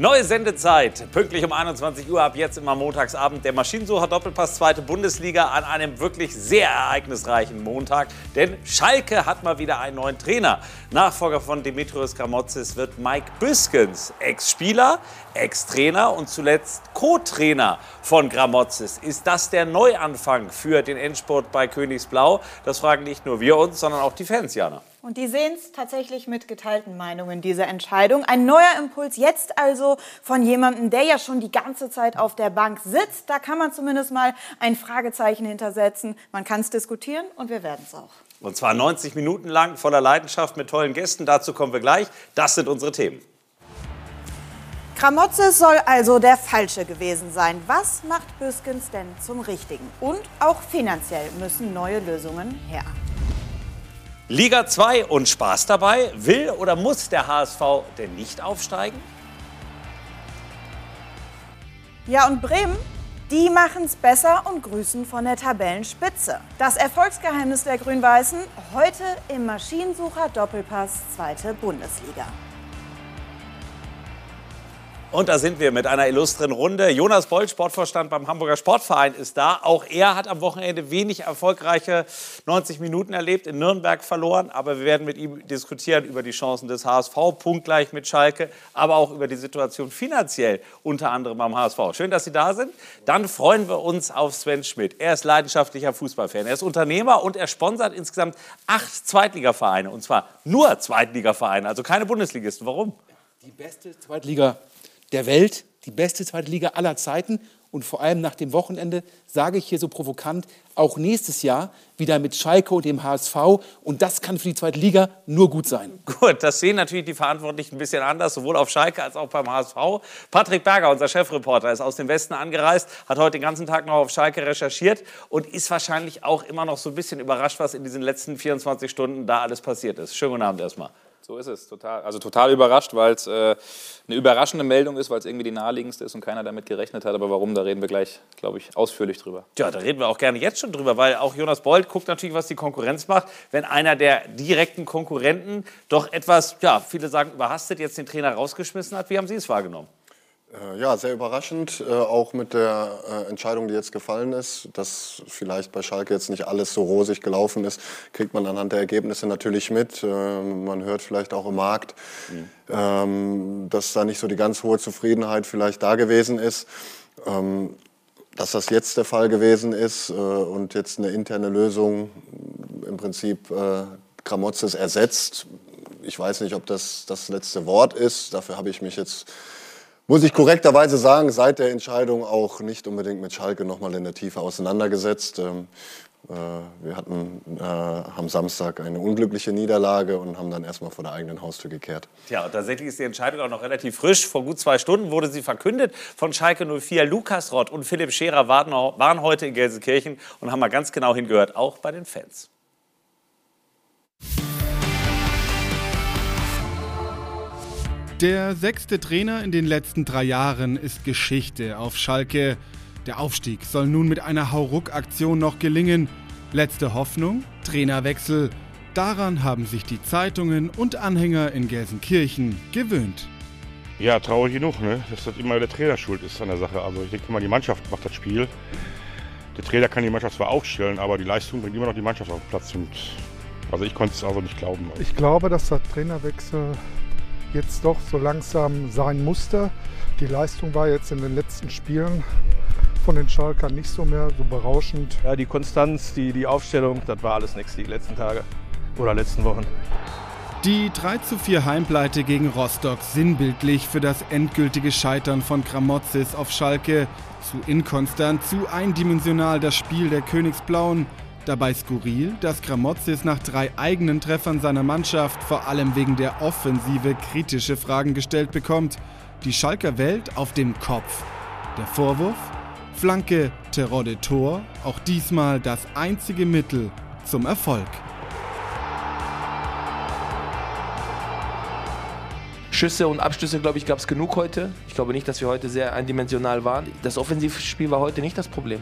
Neue Sendezeit, pünktlich um 21 Uhr ab jetzt immer montagsabend. Der Maschinensucher Doppelpass zweite Bundesliga an einem wirklich sehr ereignisreichen Montag. Denn Schalke hat mal wieder einen neuen Trainer. Nachfolger von Dimitrios Gramotzis wird Mike Büskens, Ex-Spieler, Ex-Trainer und zuletzt Co-Trainer von Gramotzis. Ist das der Neuanfang für den Endsport bei Königsblau? Das fragen nicht nur wir uns, sondern auch die Fans, Jana. Und die sehen es tatsächlich mit geteilten Meinungen, diese Entscheidung. Ein neuer Impuls jetzt also von jemandem, der ja schon die ganze Zeit auf der Bank sitzt. Da kann man zumindest mal ein Fragezeichen hintersetzen. Man kann es diskutieren und wir werden es auch. Und zwar 90 Minuten lang voller Leidenschaft mit tollen Gästen. Dazu kommen wir gleich. Das sind unsere Themen. Kramotzes soll also der Falsche gewesen sein. Was macht Büskens denn zum Richtigen? Und auch finanziell müssen neue Lösungen her. Liga 2 und Spaß dabei. Will oder muss der HSV denn nicht aufsteigen? Ja, und Bremen, die machen es besser und grüßen von der Tabellenspitze. Das Erfolgsgeheimnis der Grün-Weißen heute im Maschinensucher Doppelpass zweite Bundesliga. Und da sind wir mit einer illustren Runde. Jonas Boll, Sportvorstand beim Hamburger Sportverein, ist da. Auch er hat am Wochenende wenig erfolgreiche 90 Minuten erlebt, in Nürnberg verloren. Aber wir werden mit ihm diskutieren über die Chancen des HSV, punktgleich mit Schalke, aber auch über die Situation finanziell, unter anderem beim HSV. Schön, dass Sie da sind. Dann freuen wir uns auf Sven Schmidt. Er ist leidenschaftlicher Fußballfan. Er ist Unternehmer und er sponsert insgesamt acht Zweitligavereine. Und zwar nur Zweitligavereine, also keine Bundesligisten. Warum? Die beste Zweitliga der Welt, die beste zweite Liga aller Zeiten. Und vor allem nach dem Wochenende sage ich hier so provokant, auch nächstes Jahr wieder mit Schalke und dem HSV. Und das kann für die zweite Liga nur gut sein. Gut, das sehen natürlich die Verantwortlichen ein bisschen anders, sowohl auf Schalke als auch beim HSV. Patrick Berger, unser Chefreporter, ist aus dem Westen angereist, hat heute den ganzen Tag noch auf Schalke recherchiert und ist wahrscheinlich auch immer noch so ein bisschen überrascht, was in diesen letzten 24 Stunden da alles passiert ist. Schönen guten Abend erstmal. So ist es, total. Also total überrascht, weil es äh, eine überraschende Meldung ist, weil es irgendwie die naheliegendste ist und keiner damit gerechnet hat. Aber warum, da reden wir gleich, glaube ich, ausführlich drüber. Ja, da reden wir auch gerne jetzt schon drüber, weil auch Jonas Bold guckt natürlich, was die Konkurrenz macht. Wenn einer der direkten Konkurrenten doch etwas, ja, viele sagen überhastet, jetzt den Trainer rausgeschmissen hat, wie haben Sie es wahrgenommen? Äh, ja, sehr überraschend, äh, auch mit der äh, Entscheidung, die jetzt gefallen ist, dass vielleicht bei Schalke jetzt nicht alles so rosig gelaufen ist, kriegt man anhand der Ergebnisse natürlich mit. Man hört vielleicht auch im Markt, mhm. dass da nicht so die ganz hohe Zufriedenheit vielleicht da gewesen ist. Ähm, dass das jetzt der Fall gewesen ist und jetzt eine interne Lösung im Prinzip Kramotzes ersetzt. Ich weiß nicht, ob das das letzte Wort ist. Dafür habe ich mich jetzt muss ich korrekterweise sagen, seit der Entscheidung auch nicht unbedingt mit Schalke nochmal in der Tiefe auseinandergesetzt. Ähm, äh, wir hatten äh, am Samstag eine unglückliche Niederlage und haben dann erstmal vor der eigenen Haustür gekehrt. Ja, und tatsächlich ist die Entscheidung auch noch relativ frisch. Vor gut zwei Stunden wurde sie verkündet von Schalke 04. Lukas Rott und Philipp Scherer waren, waren heute in Gelsenkirchen und haben mal ganz genau hingehört, auch bei den Fans. Der sechste Trainer in den letzten drei Jahren ist Geschichte auf Schalke. Der Aufstieg soll nun mit einer Hauruck-Aktion noch gelingen. Letzte Hoffnung? Trainerwechsel. Daran haben sich die Zeitungen und Anhänger in Gelsenkirchen gewöhnt. Ja, traurig genug, ne? dass das immer der Trainer schuld ist an der Sache. Also ich denke mal, die Mannschaft macht das Spiel. Der Trainer kann die Mannschaft zwar aufstellen, aber die Leistung bringt immer noch die Mannschaft auf den Platz. Und also ich konnte es also nicht glauben. Ich glaube, dass der Trainerwechsel jetzt doch so langsam sein musste. Die Leistung war jetzt in den letzten Spielen von den Schalkern nicht so mehr so berauschend. Ja, die Konstanz, die, die Aufstellung, das war alles nichts die letzten Tage oder letzten Wochen. Die 3 zu 4 Heimpleite gegen Rostock sinnbildlich für das endgültige Scheitern von Gramozis auf Schalke. Zu inkonstant, zu eindimensional das Spiel der Königsblauen. Dabei skurril, dass Gramozis nach drei eigenen Treffern seiner Mannschaft vor allem wegen der Offensive kritische Fragen gestellt bekommt. Die Schalker Welt auf dem Kopf. Der Vorwurf? Flanke, Terror Tor, auch diesmal das einzige Mittel zum Erfolg. Schüsse und Abschlüsse, glaube ich, gab es genug heute. Ich glaube nicht, dass wir heute sehr eindimensional waren. Das Offensivspiel war heute nicht das Problem.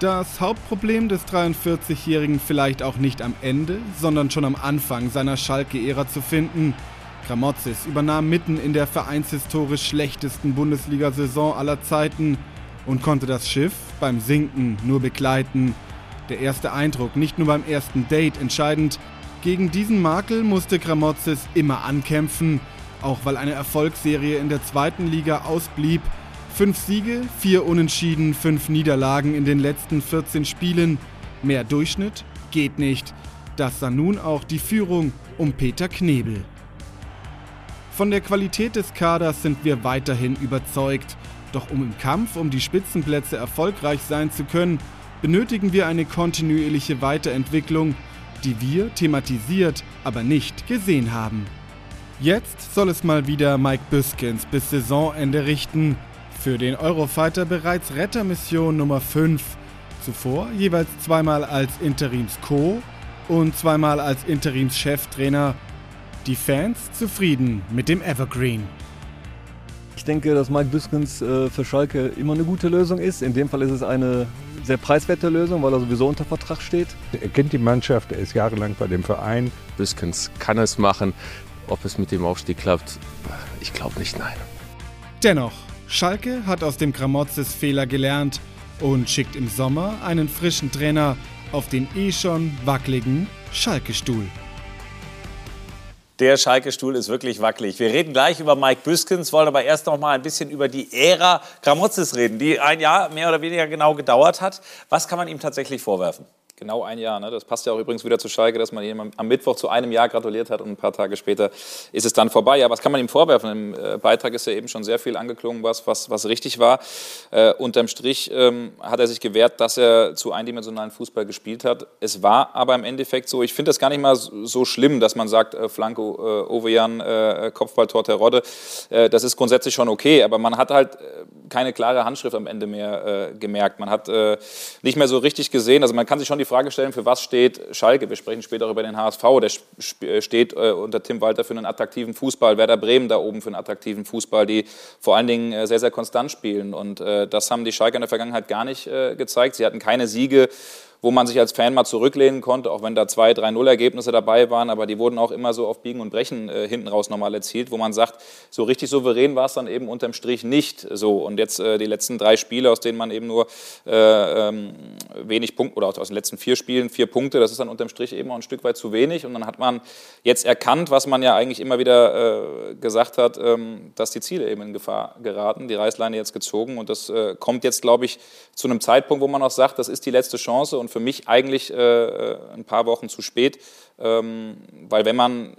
Das Hauptproblem des 43-Jährigen vielleicht auch nicht am Ende, sondern schon am Anfang seiner Schalke-Ära zu finden. Kramotzis übernahm mitten in der vereinshistorisch schlechtesten Bundesliga-Saison aller Zeiten und konnte das Schiff beim Sinken nur begleiten. Der erste Eindruck, nicht nur beim ersten Date entscheidend, gegen diesen Makel musste Kramotzis immer ankämpfen, auch weil eine Erfolgsserie in der zweiten Liga ausblieb. Fünf Siege, vier Unentschieden, fünf Niederlagen in den letzten 14 Spielen. Mehr Durchschnitt geht nicht. Das sah nun auch die Führung um Peter Knebel. Von der Qualität des Kaders sind wir weiterhin überzeugt. Doch um im Kampf um die Spitzenplätze erfolgreich sein zu können, benötigen wir eine kontinuierliche Weiterentwicklung, die wir thematisiert, aber nicht gesehen haben. Jetzt soll es mal wieder Mike Büskens bis Saisonende richten. Für den Eurofighter bereits Rettermission Nummer 5. Zuvor jeweils zweimal als Interims-Co und zweimal als Interims-Cheftrainer. Die Fans zufrieden mit dem Evergreen. Ich denke, dass Mike Büskens äh, für Schalke immer eine gute Lösung ist. In dem Fall ist es eine sehr preiswerte Lösung, weil er sowieso unter Vertrag steht. Er kennt die Mannschaft, er ist jahrelang bei dem Verein. Büskens kann es machen. Ob es mit dem Aufstieg klappt, ich glaube nicht, nein. Dennoch, Schalke hat aus dem Gramotzes Fehler gelernt und schickt im Sommer einen frischen Trainer auf den eh schon wackeligen Schalke-Stuhl. Der Schalke-Stuhl ist wirklich wackelig. Wir reden gleich über Mike Büskens, wollen aber erst noch mal ein bisschen über die Ära Gramotzes reden, die ein Jahr mehr oder weniger genau gedauert hat. Was kann man ihm tatsächlich vorwerfen? Genau ein Jahr. Ne? Das passt ja auch übrigens wieder zu Schalke, dass man ihm am Mittwoch zu einem Jahr gratuliert hat und ein paar Tage später ist es dann vorbei. Ja, was kann man ihm vorwerfen? Im äh, Beitrag ist ja eben schon sehr viel angeklungen, was, was, was richtig war. Äh, unterm Strich ähm, hat er sich gewehrt, dass er zu eindimensionalen Fußball gespielt hat. Es war aber im Endeffekt so, ich finde das gar nicht mal so schlimm, dass man sagt, äh, Flanko, äh, Ovejan, äh, Kopfballtor Terodde. Äh, das ist grundsätzlich schon okay, aber man hat halt äh, keine klare Handschrift am Ende mehr gemerkt. Man hat nicht mehr so richtig gesehen, also man kann sich schon die Frage stellen, für was steht Schalke? Wir sprechen später auch über den HSV. Der äh, steht äh, unter Tim Walter für einen attraktiven Fußball. Werder Bremen da oben für einen attraktiven Fußball, die vor allen Dingen äh, sehr, sehr konstant spielen. Und das haben die Schalke in der Vergangenheit gar nicht gezeigt. Sie hatten keine Siege wo man sich als Fan mal zurücklehnen konnte, auch wenn da zwei, drei Null-Ergebnisse dabei waren, aber die wurden auch immer so auf Biegen und Brechen äh, hinten raus nochmal erzielt, wo man sagt, so richtig souverän war es dann eben unterm Strich nicht so. Und jetzt äh, die letzten drei Spiele, aus denen man eben nur äh, ähm, wenig Punkte, oder aus den letzten vier Spielen vier Punkte, das ist dann unterm Strich eben auch ein Stück weit zu wenig. Und dann hat man jetzt erkannt, was man ja eigentlich immer wieder äh, gesagt hat, ähm, dass die Ziele eben in Gefahr geraten, die Reißleine jetzt gezogen. Und das äh, kommt jetzt, glaube ich, zu einem Zeitpunkt, wo man auch sagt, das ist die letzte Chance. Und für mich eigentlich äh, ein paar Wochen zu spät, ähm, weil wenn man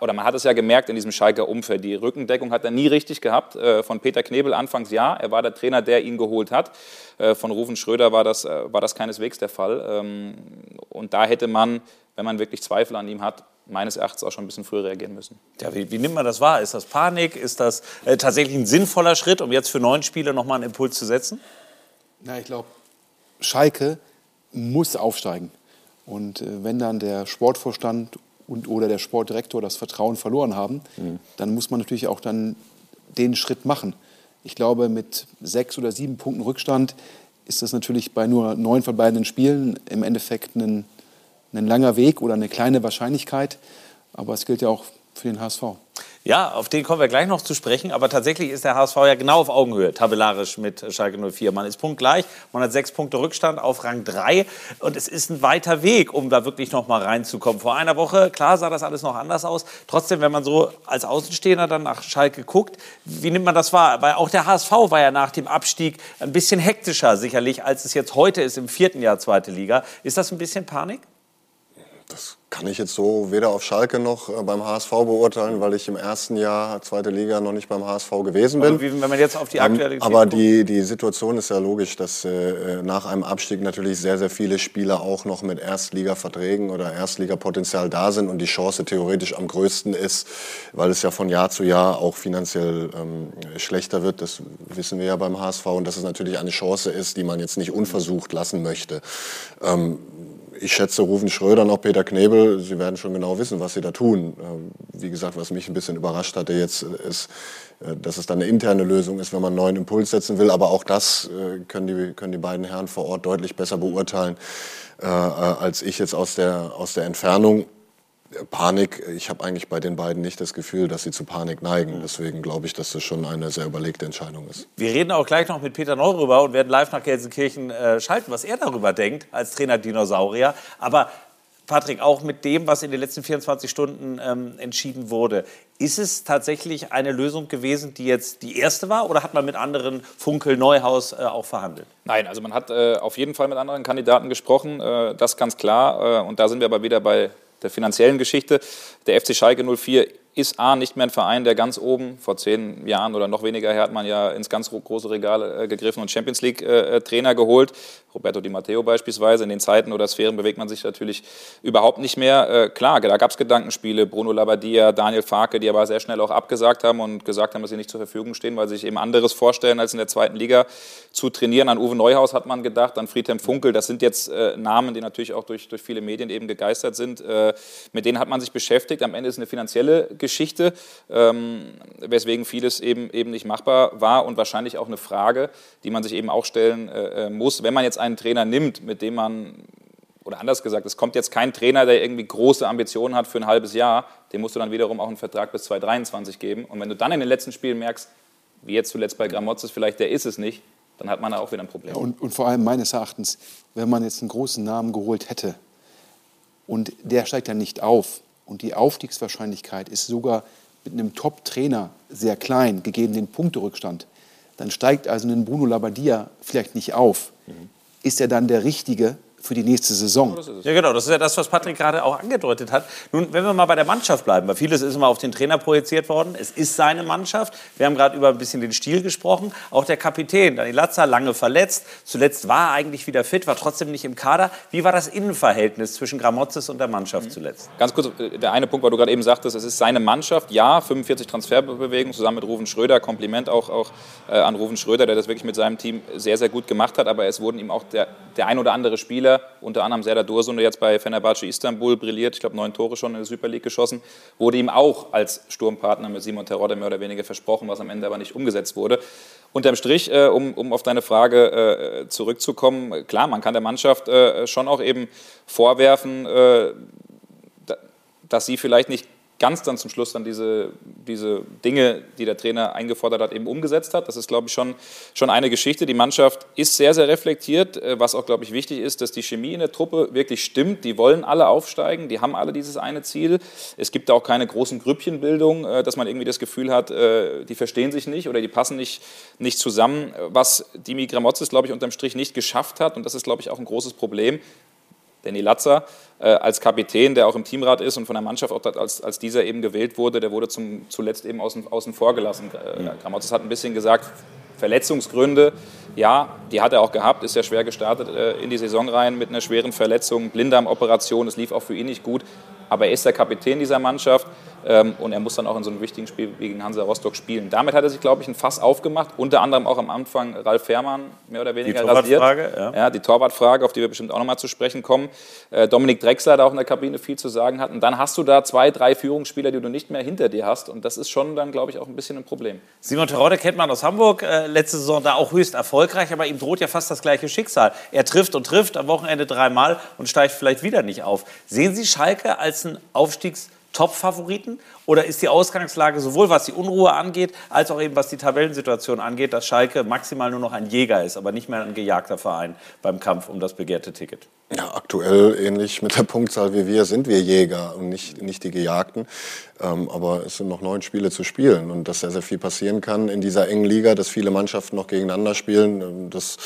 oder man hat es ja gemerkt in diesem Schalker Umfeld, die Rückendeckung hat er nie richtig gehabt. Äh, von Peter Knebel anfangs ja, er war der Trainer, der ihn geholt hat. Äh, von Rufen Schröder war das, äh, war das keineswegs der Fall. Ähm, und da hätte man, wenn man wirklich Zweifel an ihm hat, meines Erachtens auch schon ein bisschen früher reagieren müssen. Ja, wie, wie nimmt man das wahr? Ist das Panik? Ist das äh, tatsächlich ein sinnvoller Schritt, um jetzt für neun Spiele nochmal einen Impuls zu setzen? Na, ich glaube, Schalke muss aufsteigen. Und äh, wenn dann der Sportvorstand und oder der Sportdirektor das Vertrauen verloren haben, mhm. dann muss man natürlich auch dann den Schritt machen. Ich glaube, mit sechs oder sieben Punkten Rückstand ist das natürlich bei nur neun verbleibenden Spielen im Endeffekt ein, ein langer Weg oder eine kleine Wahrscheinlichkeit. Aber es gilt ja auch für den HSV. Ja, auf den kommen wir gleich noch zu sprechen. Aber tatsächlich ist der HSV ja genau auf Augenhöhe, tabellarisch mit Schalke 04. Man ist punktgleich, man hat sechs Punkte Rückstand auf Rang 3. Und es ist ein weiter Weg, um da wirklich noch mal reinzukommen. Vor einer Woche, klar, sah das alles noch anders aus. Trotzdem, wenn man so als Außenstehender dann nach Schalke guckt, wie nimmt man das wahr? Weil auch der HSV war ja nach dem Abstieg ein bisschen hektischer, sicherlich, als es jetzt heute ist im vierten Jahr zweite Liga. Ist das ein bisschen Panik? Das kann ich jetzt so weder auf Schalke noch äh, beim HSV beurteilen, weil ich im ersten Jahr zweite Liga noch nicht beim HSV gewesen bin. Wie, wenn man jetzt auf die ähm, aktuelle ähm, Aber die, die Situation ist ja logisch, dass äh, nach einem Abstieg natürlich sehr, sehr viele Spieler auch noch mit Erstliga-Verträgen oder Erstligapotenzial da sind und die Chance theoretisch am größten ist, weil es ja von Jahr zu Jahr auch finanziell ähm, schlechter wird. Das wissen wir ja beim HSV und dass es natürlich eine Chance ist, die man jetzt nicht unversucht lassen möchte. Ähm, ich schätze Rufen Schröder und auch Peter Knebel, sie werden schon genau wissen, was sie da tun. Ähm, wie gesagt, was mich ein bisschen überrascht hatte jetzt, ist, äh, dass es dann eine interne Lösung ist, wenn man einen neuen Impuls setzen will. Aber auch das äh, können die, können die beiden Herren vor Ort deutlich besser beurteilen äh, als ich jetzt aus der, aus der Entfernung. Panik, ich habe eigentlich bei den beiden nicht das Gefühl, dass sie zu Panik neigen. Deswegen glaube ich, dass das schon eine sehr überlegte Entscheidung ist. Wir reden auch gleich noch mit Peter Neu rüber und werden live nach Gelsenkirchen äh, schalten, was er darüber denkt als Trainer Dinosaurier. Aber Patrick, auch mit dem, was in den letzten 24 Stunden ähm, entschieden wurde, ist es tatsächlich eine Lösung gewesen, die jetzt die erste war oder hat man mit anderen Funkel Neuhaus äh, auch verhandelt? Nein, also man hat äh, auf jeden Fall mit anderen Kandidaten gesprochen, äh, das ganz klar. Äh, und da sind wir aber wieder bei der finanziellen Geschichte. Der FC Schalke 04 ist A nicht mehr ein Verein, der ganz oben, vor zehn Jahren oder noch weniger her hat man ja ins ganz große Regal äh, gegriffen und Champions League äh, Trainer geholt. Roberto Di Matteo beispielsweise. In den Zeiten oder Sphären bewegt man sich natürlich überhaupt nicht mehr. Äh, klar, da gab es Gedankenspiele, Bruno Labbadia, Daniel Farke, die aber sehr schnell auch abgesagt haben und gesagt haben, dass sie nicht zur Verfügung stehen, weil sie sich eben anderes vorstellen, als in der zweiten Liga zu trainieren. An Uwe Neuhaus hat man gedacht, an Friedhelm Funkel. Das sind jetzt äh, Namen, die natürlich auch durch, durch viele Medien eben gegeistert sind. Äh, mit denen hat man sich beschäftigt. Am Ende ist eine finanzielle Geschichte, ähm, weswegen vieles eben, eben nicht machbar war und wahrscheinlich auch eine Frage, die man sich eben auch stellen äh, muss, wenn man jetzt einen Trainer nimmt, mit dem man, oder anders gesagt, es kommt jetzt kein Trainer, der irgendwie große Ambitionen hat für ein halbes Jahr, dem musst du dann wiederum auch einen Vertrag bis 2023 geben. Und wenn du dann in den letzten Spielen merkst, wie jetzt zuletzt bei Gramozis, vielleicht der ist es nicht, dann hat man da auch wieder ein Problem. Ja, und, und vor allem meines Erachtens, wenn man jetzt einen großen Namen geholt hätte und der steigt dann nicht auf und die Aufstiegswahrscheinlichkeit ist sogar mit einem Top-Trainer sehr klein, gegeben den Punkterückstand, dann steigt also ein Bruno Labbadia vielleicht nicht auf. Mhm. Ist er dann der Richtige für die nächste Saison. Ja, genau, das ist ja das, was Patrick gerade auch angedeutet hat. Nun, wenn wir mal bei der Mannschaft bleiben, weil vieles ist immer auf den Trainer projiziert worden. Es ist seine Mannschaft. Wir haben gerade über ein bisschen den Stil gesprochen. Auch der Kapitän, Daniel Latzer, lange verletzt. Zuletzt war er eigentlich wieder fit, war trotzdem nicht im Kader. Wie war das Innenverhältnis zwischen Gramozis und der Mannschaft mhm. zuletzt? Ganz kurz, äh, der eine Punkt, weil du gerade eben sagtest, es ist seine Mannschaft. Ja, 45 Transferbewegungen zusammen mit Ruven Schröder. Kompliment auch, auch äh, an Ruven Schröder, der das wirklich mit seinem Team sehr, sehr gut gemacht hat. Aber es wurden ihm auch der, der ein oder andere Spieler Spieler, unter anderem Serdar Dursun, der jetzt bei Fenerbahce Istanbul brilliert, ich glaube neun Tore schon in der Super League geschossen, wurde ihm auch als Sturmpartner mit Simon Terodde mehr oder weniger versprochen, was am Ende aber nicht umgesetzt wurde. Unterm Strich, äh, um, um auf deine Frage äh, zurückzukommen, klar, man kann der Mannschaft äh, schon auch eben vorwerfen, äh, dass sie vielleicht nicht ganz dann zum Schluss dann diese, diese Dinge, die der Trainer eingefordert hat, eben umgesetzt hat. Das ist, glaube ich, schon, schon eine Geschichte. Die Mannschaft ist sehr, sehr reflektiert, äh, was auch, glaube ich, wichtig ist, dass die Chemie in der Truppe wirklich stimmt. Die wollen alle aufsteigen, die haben alle dieses eine Ziel. Es gibt auch keine großen Grüppchenbildung, äh, dass man irgendwie das Gefühl hat, äh, die verstehen sich nicht oder die passen nicht, nicht zusammen. Was Dimi Gramotzes, glaube ich, unterm Strich nicht geschafft hat, und das ist, glaube ich, auch ein großes Problem, Danny Latzer äh, als Kapitän, der auch im Teamrat ist und von der Mannschaft auch als, als dieser eben gewählt wurde, der wurde zum, zuletzt eben außen, außen vor gelassen. Äh, Gramotzes hat ein bisschen gesagt, Verletzungsgründe, ja, die hat er auch gehabt, ist ja schwer gestartet äh, in die Saison rein mit einer schweren Verletzung, Blinddarmoperation, es lief auch für ihn nicht gut, aber er ist der Kapitän dieser Mannschaft und er muss dann auch in so einem wichtigen Spiel wie gegen Hansa Rostock spielen. Damit hat er sich, glaube ich, ein Fass aufgemacht. Unter anderem auch am Anfang Ralf Fährmann mehr oder weniger die Torwartfrage, rasiert. Ja. ja. die Torwartfrage, auf die wir bestimmt auch nochmal zu sprechen kommen. Äh, Dominik Drexler da auch in der Kabine viel zu sagen hat. Und dann hast du da zwei, drei Führungsspieler, die du nicht mehr hinter dir hast. Und das ist schon dann, glaube ich, auch ein bisschen ein Problem. Simon Terodde kennt man aus Hamburg, äh, letzte Saison da auch höchst erfolgreich, aber ihm droht ja fast das gleiche Schicksal. Er trifft und trifft am Wochenende dreimal und steigt vielleicht wieder nicht auf. Sehen Sie Schalke als ein Aufstiegs- Top-Favoriten? Oder ist die Ausgangslage sowohl was die Unruhe angeht, als auch eben was die Tabellensituation angeht, dass Schalke maximal nur noch ein Jäger ist, aber nicht mehr ein gejagter Verein beim Kampf um das begehrte Ticket? Ja, aktuell ähnlich mit der Punktzahl wie wir sind wir Jäger und nicht, nicht die Gejagten. Ähm, aber es sind noch neun Spiele zu spielen und dass sehr, sehr viel passieren kann in dieser engen Liga, dass viele Mannschaften noch gegeneinander spielen, ähm, das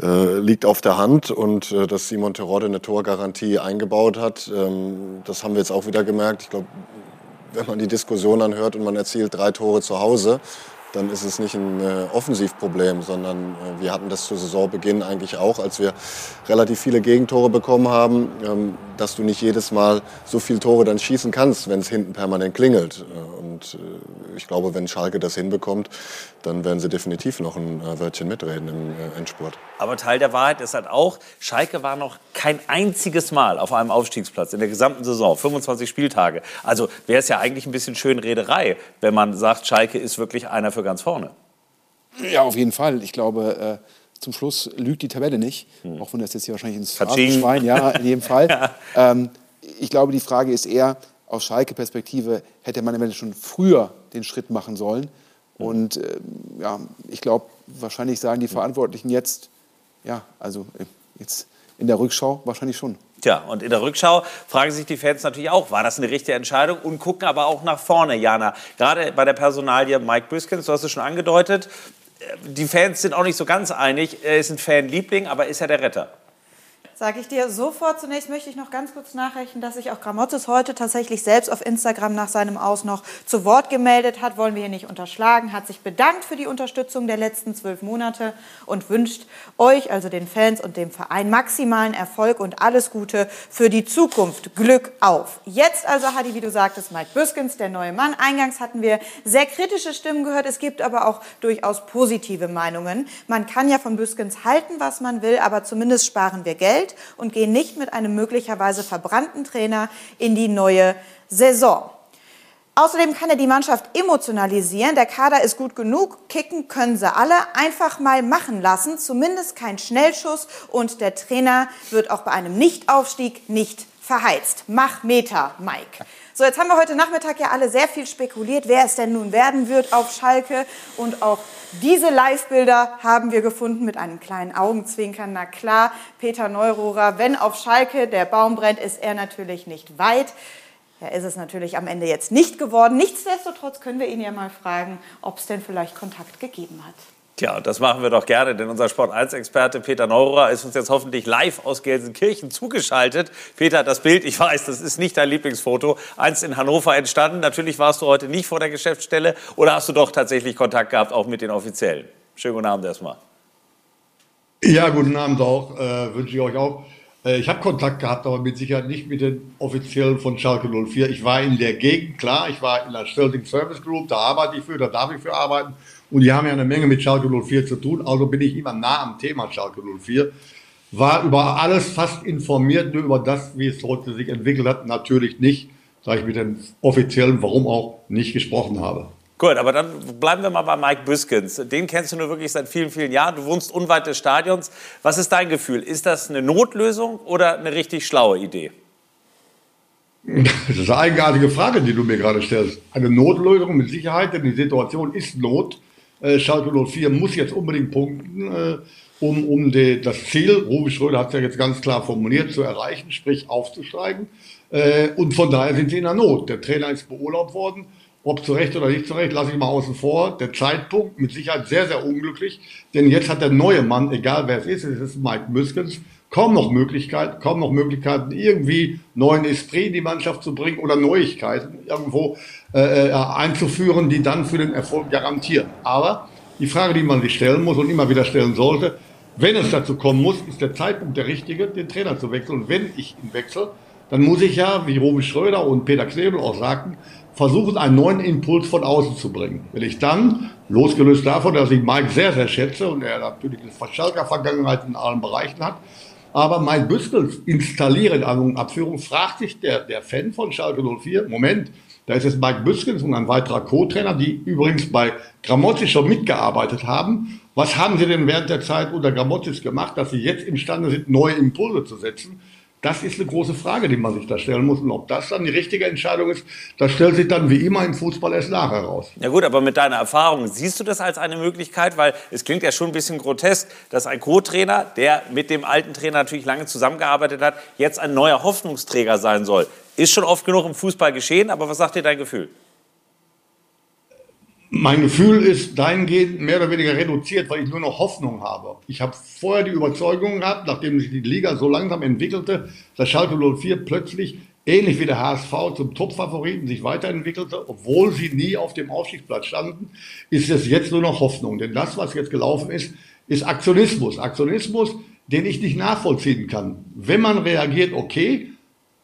äh, liegt auf der Hand und äh, dass Simon Terodde eine Torgarantie eingebaut hat, ähm, das haben wir jetzt auch wieder gemerkt. Ich glaube, wenn man die Diskussion anhört und man erzielt drei Tore zu Hause, dann ist es nicht ein äh, Offensivproblem, sondern äh, wir hatten das zu Saisonbeginn eigentlich auch, als wir relativ viele Gegentore bekommen haben, ähm, dass du nicht jedes Mal so viele Tore dann schießen kannst, wenn es hinten permanent klingelt. Äh, und äh, ich glaube, wenn Schalke das hinbekommt, dann werden sie definitiv noch ein äh, Wörtchen mitreden im äh, Endspurt. Aber Teil der Wahrheit ist halt auch, Schalke war noch kein einziges Mal auf einem Aufstiegsplatz in der gesamten Saison, 25 Spieltage. Also wäre es ja eigentlich ein bisschen schön Rederei, wenn man sagt, Schalke ist wirklich einer für ganz vorne. Ja, auf jeden Fall. Ich glaube, äh, zum Schluss lügt die Tabelle nicht, hm. auch wenn das jetzt hier wahrscheinlich ins Schwein, ja, in jedem Fall. ja. ähm, ich glaube, die Frage ist eher, aus Schalke-Perspektive hätte man eventuell schon früher den Schritt machen sollen. Und äh, ja, ich glaube, wahrscheinlich sagen die Verantwortlichen jetzt, ja, also äh, jetzt in der Rückschau wahrscheinlich schon. Tja, und in der Rückschau fragen sich die Fans natürlich auch, war das eine richtige Entscheidung? Und gucken aber auch nach vorne, Jana. Gerade bei der Personalie Mike Büskens, du hast es schon angedeutet, äh, die Fans sind auch nicht so ganz einig. Er ist ein Fanliebling, aber ist er der Retter? Sage ich dir sofort. Zunächst möchte ich noch ganz kurz nachrechnen, dass sich auch Gramotzes heute tatsächlich selbst auf Instagram nach seinem Aus noch zu Wort gemeldet hat. Wollen wir hier nicht unterschlagen. Hat sich bedankt für die Unterstützung der letzten zwölf Monate und wünscht euch, also den Fans und dem Verein, maximalen Erfolg und alles Gute für die Zukunft. Glück auf. Jetzt also, Hadi, wie du sagtest, Mike Büskens, der neue Mann. Eingangs hatten wir sehr kritische Stimmen gehört. Es gibt aber auch durchaus positive Meinungen. Man kann ja von Büskens halten, was man will, aber zumindest sparen wir Geld. Geld und gehen nicht mit einem möglicherweise verbrannten Trainer in die neue Saison. Außerdem kann er die Mannschaft emotionalisieren. Der Kader ist gut genug. Kicken können sie alle. Einfach mal machen lassen. Zumindest kein Schnellschuss. Und der Trainer wird auch bei einem Nichtaufstieg nicht verheizt. Mach Meter, Mike. So, jetzt haben wir heute Nachmittag ja alle sehr viel spekuliert, wer es denn nun werden wird auf Schalke. Und auch diese Live-Bilder haben wir gefunden mit einem kleinen Augenzwinkern. Na klar, Peter Neururer, wenn auf Schalke der Baum brennt, ist er natürlich nicht weit. Ja, ist es natürlich am Ende jetzt nicht geworden. Nichtsdestotrotz können wir ihn ja mal fragen, ob es denn vielleicht Kontakt gegeben hat. Tja, das machen wir doch gerne, denn unser Sport1-Experte Peter Neurer ist uns jetzt hoffentlich live aus Gelsenkirchen zugeschaltet. Peter, das Bild, ich weiß, das ist nicht dein Lieblingsfoto, einst in Hannover entstanden. Natürlich warst du heute nicht vor der Geschäftsstelle oder hast du doch tatsächlich Kontakt gehabt, auch mit den Offiziellen? Schönen guten Abend erstmal. Ja, guten Abend auch, äh, wünsche ich euch auch. Äh, ich habe Kontakt gehabt, aber mit Sicherheit nicht mit den Offiziellen von Schalke 04. Ich war in der Gegend, klar, ich war in der Sterling Service Group, da arbeite ich für, da darf ich für arbeiten. Und die haben ja eine Menge mit Schalke 04 zu tun, also bin ich immer nah am Thema Schalke 04. War über alles fast informiert, nur über das, wie es heute sich entwickelt hat, natürlich nicht, da ich mit den Offiziellen, warum auch, nicht gesprochen habe. Gut, aber dann bleiben wir mal bei Mike Büskens. Den kennst du nur wirklich seit vielen, vielen Jahren. Du wohnst unweit des Stadions. Was ist dein Gefühl? Ist das eine Notlösung oder eine richtig schlaue Idee? Das ist eine eigenartige Frage, die du mir gerade stellst. Eine Notlösung mit Sicherheit, denn die Situation ist Not. Äh, Schalke 04 muss jetzt unbedingt punkten, äh, um, um die, das Ziel, Ruby Schröder hat es ja jetzt ganz klar formuliert, zu erreichen, sprich aufzusteigen. Äh, und von daher sind sie in der Not. Der Trainer ist beurlaubt worden. Ob zu Recht oder nicht zu Recht, lasse ich mal außen vor. Der Zeitpunkt mit Sicherheit sehr, sehr unglücklich, denn jetzt hat der neue Mann, egal wer es ist, es ist Mike Müskens, kaum noch Möglichkeiten, kaum noch Möglichkeiten, irgendwie neuen Esprit in die Mannschaft zu bringen oder Neuigkeiten irgendwo äh, äh, einzuführen, die dann für den Erfolg garantieren. Aber die Frage, die man sich stellen muss und immer wieder stellen sollte, wenn es dazu kommen muss, ist der Zeitpunkt der richtige, den Trainer zu wechseln. Und wenn ich ihn wechsle, dann muss ich ja, wie Robi Schröder und Peter Knebel auch sagten, versuchen, einen neuen Impuls von außen zu bringen. Wenn ich dann, losgelöst davon, dass ich Mike sehr, sehr schätze und er natürlich eine Schalker-Vergangenheit in allen Bereichen hat, aber mein Büskels installieren, also in Abführung, fragt sich der, der Fan von Schalke 04, Moment, da ist jetzt Mike Büskens und ein weiterer Co-Trainer, die übrigens bei Gramozis schon mitgearbeitet haben. Was haben sie denn während der Zeit unter Gramozis gemacht, dass sie jetzt imstande sind, neue Impulse zu setzen? Das ist eine große Frage, die man sich da stellen muss. Und ob das dann die richtige Entscheidung ist, das stellt sich dann wie immer im Fußball erst nachher raus. Ja gut, aber mit deiner Erfahrung, siehst du das als eine Möglichkeit? Weil es klingt ja schon ein bisschen grotesk, dass ein Co-Trainer, der mit dem alten Trainer natürlich lange zusammengearbeitet hat, jetzt ein neuer Hoffnungsträger sein soll. Ist schon oft genug im Fußball geschehen, aber was sagt dir dein Gefühl? Mein Gefühl ist dahingehend mehr oder weniger reduziert, weil ich nur noch Hoffnung habe. Ich habe vorher die Überzeugung gehabt, nachdem sich die Liga so langsam entwickelte, dass Schalke 04 plötzlich ähnlich wie der HSV zum Top-Favoriten sich weiterentwickelte, obwohl sie nie auf dem Aufstiegsplatz standen, ist es jetzt nur noch Hoffnung. Denn das, was jetzt gelaufen ist, ist Aktionismus. Aktionismus, den ich nicht nachvollziehen kann. Wenn man reagiert, okay,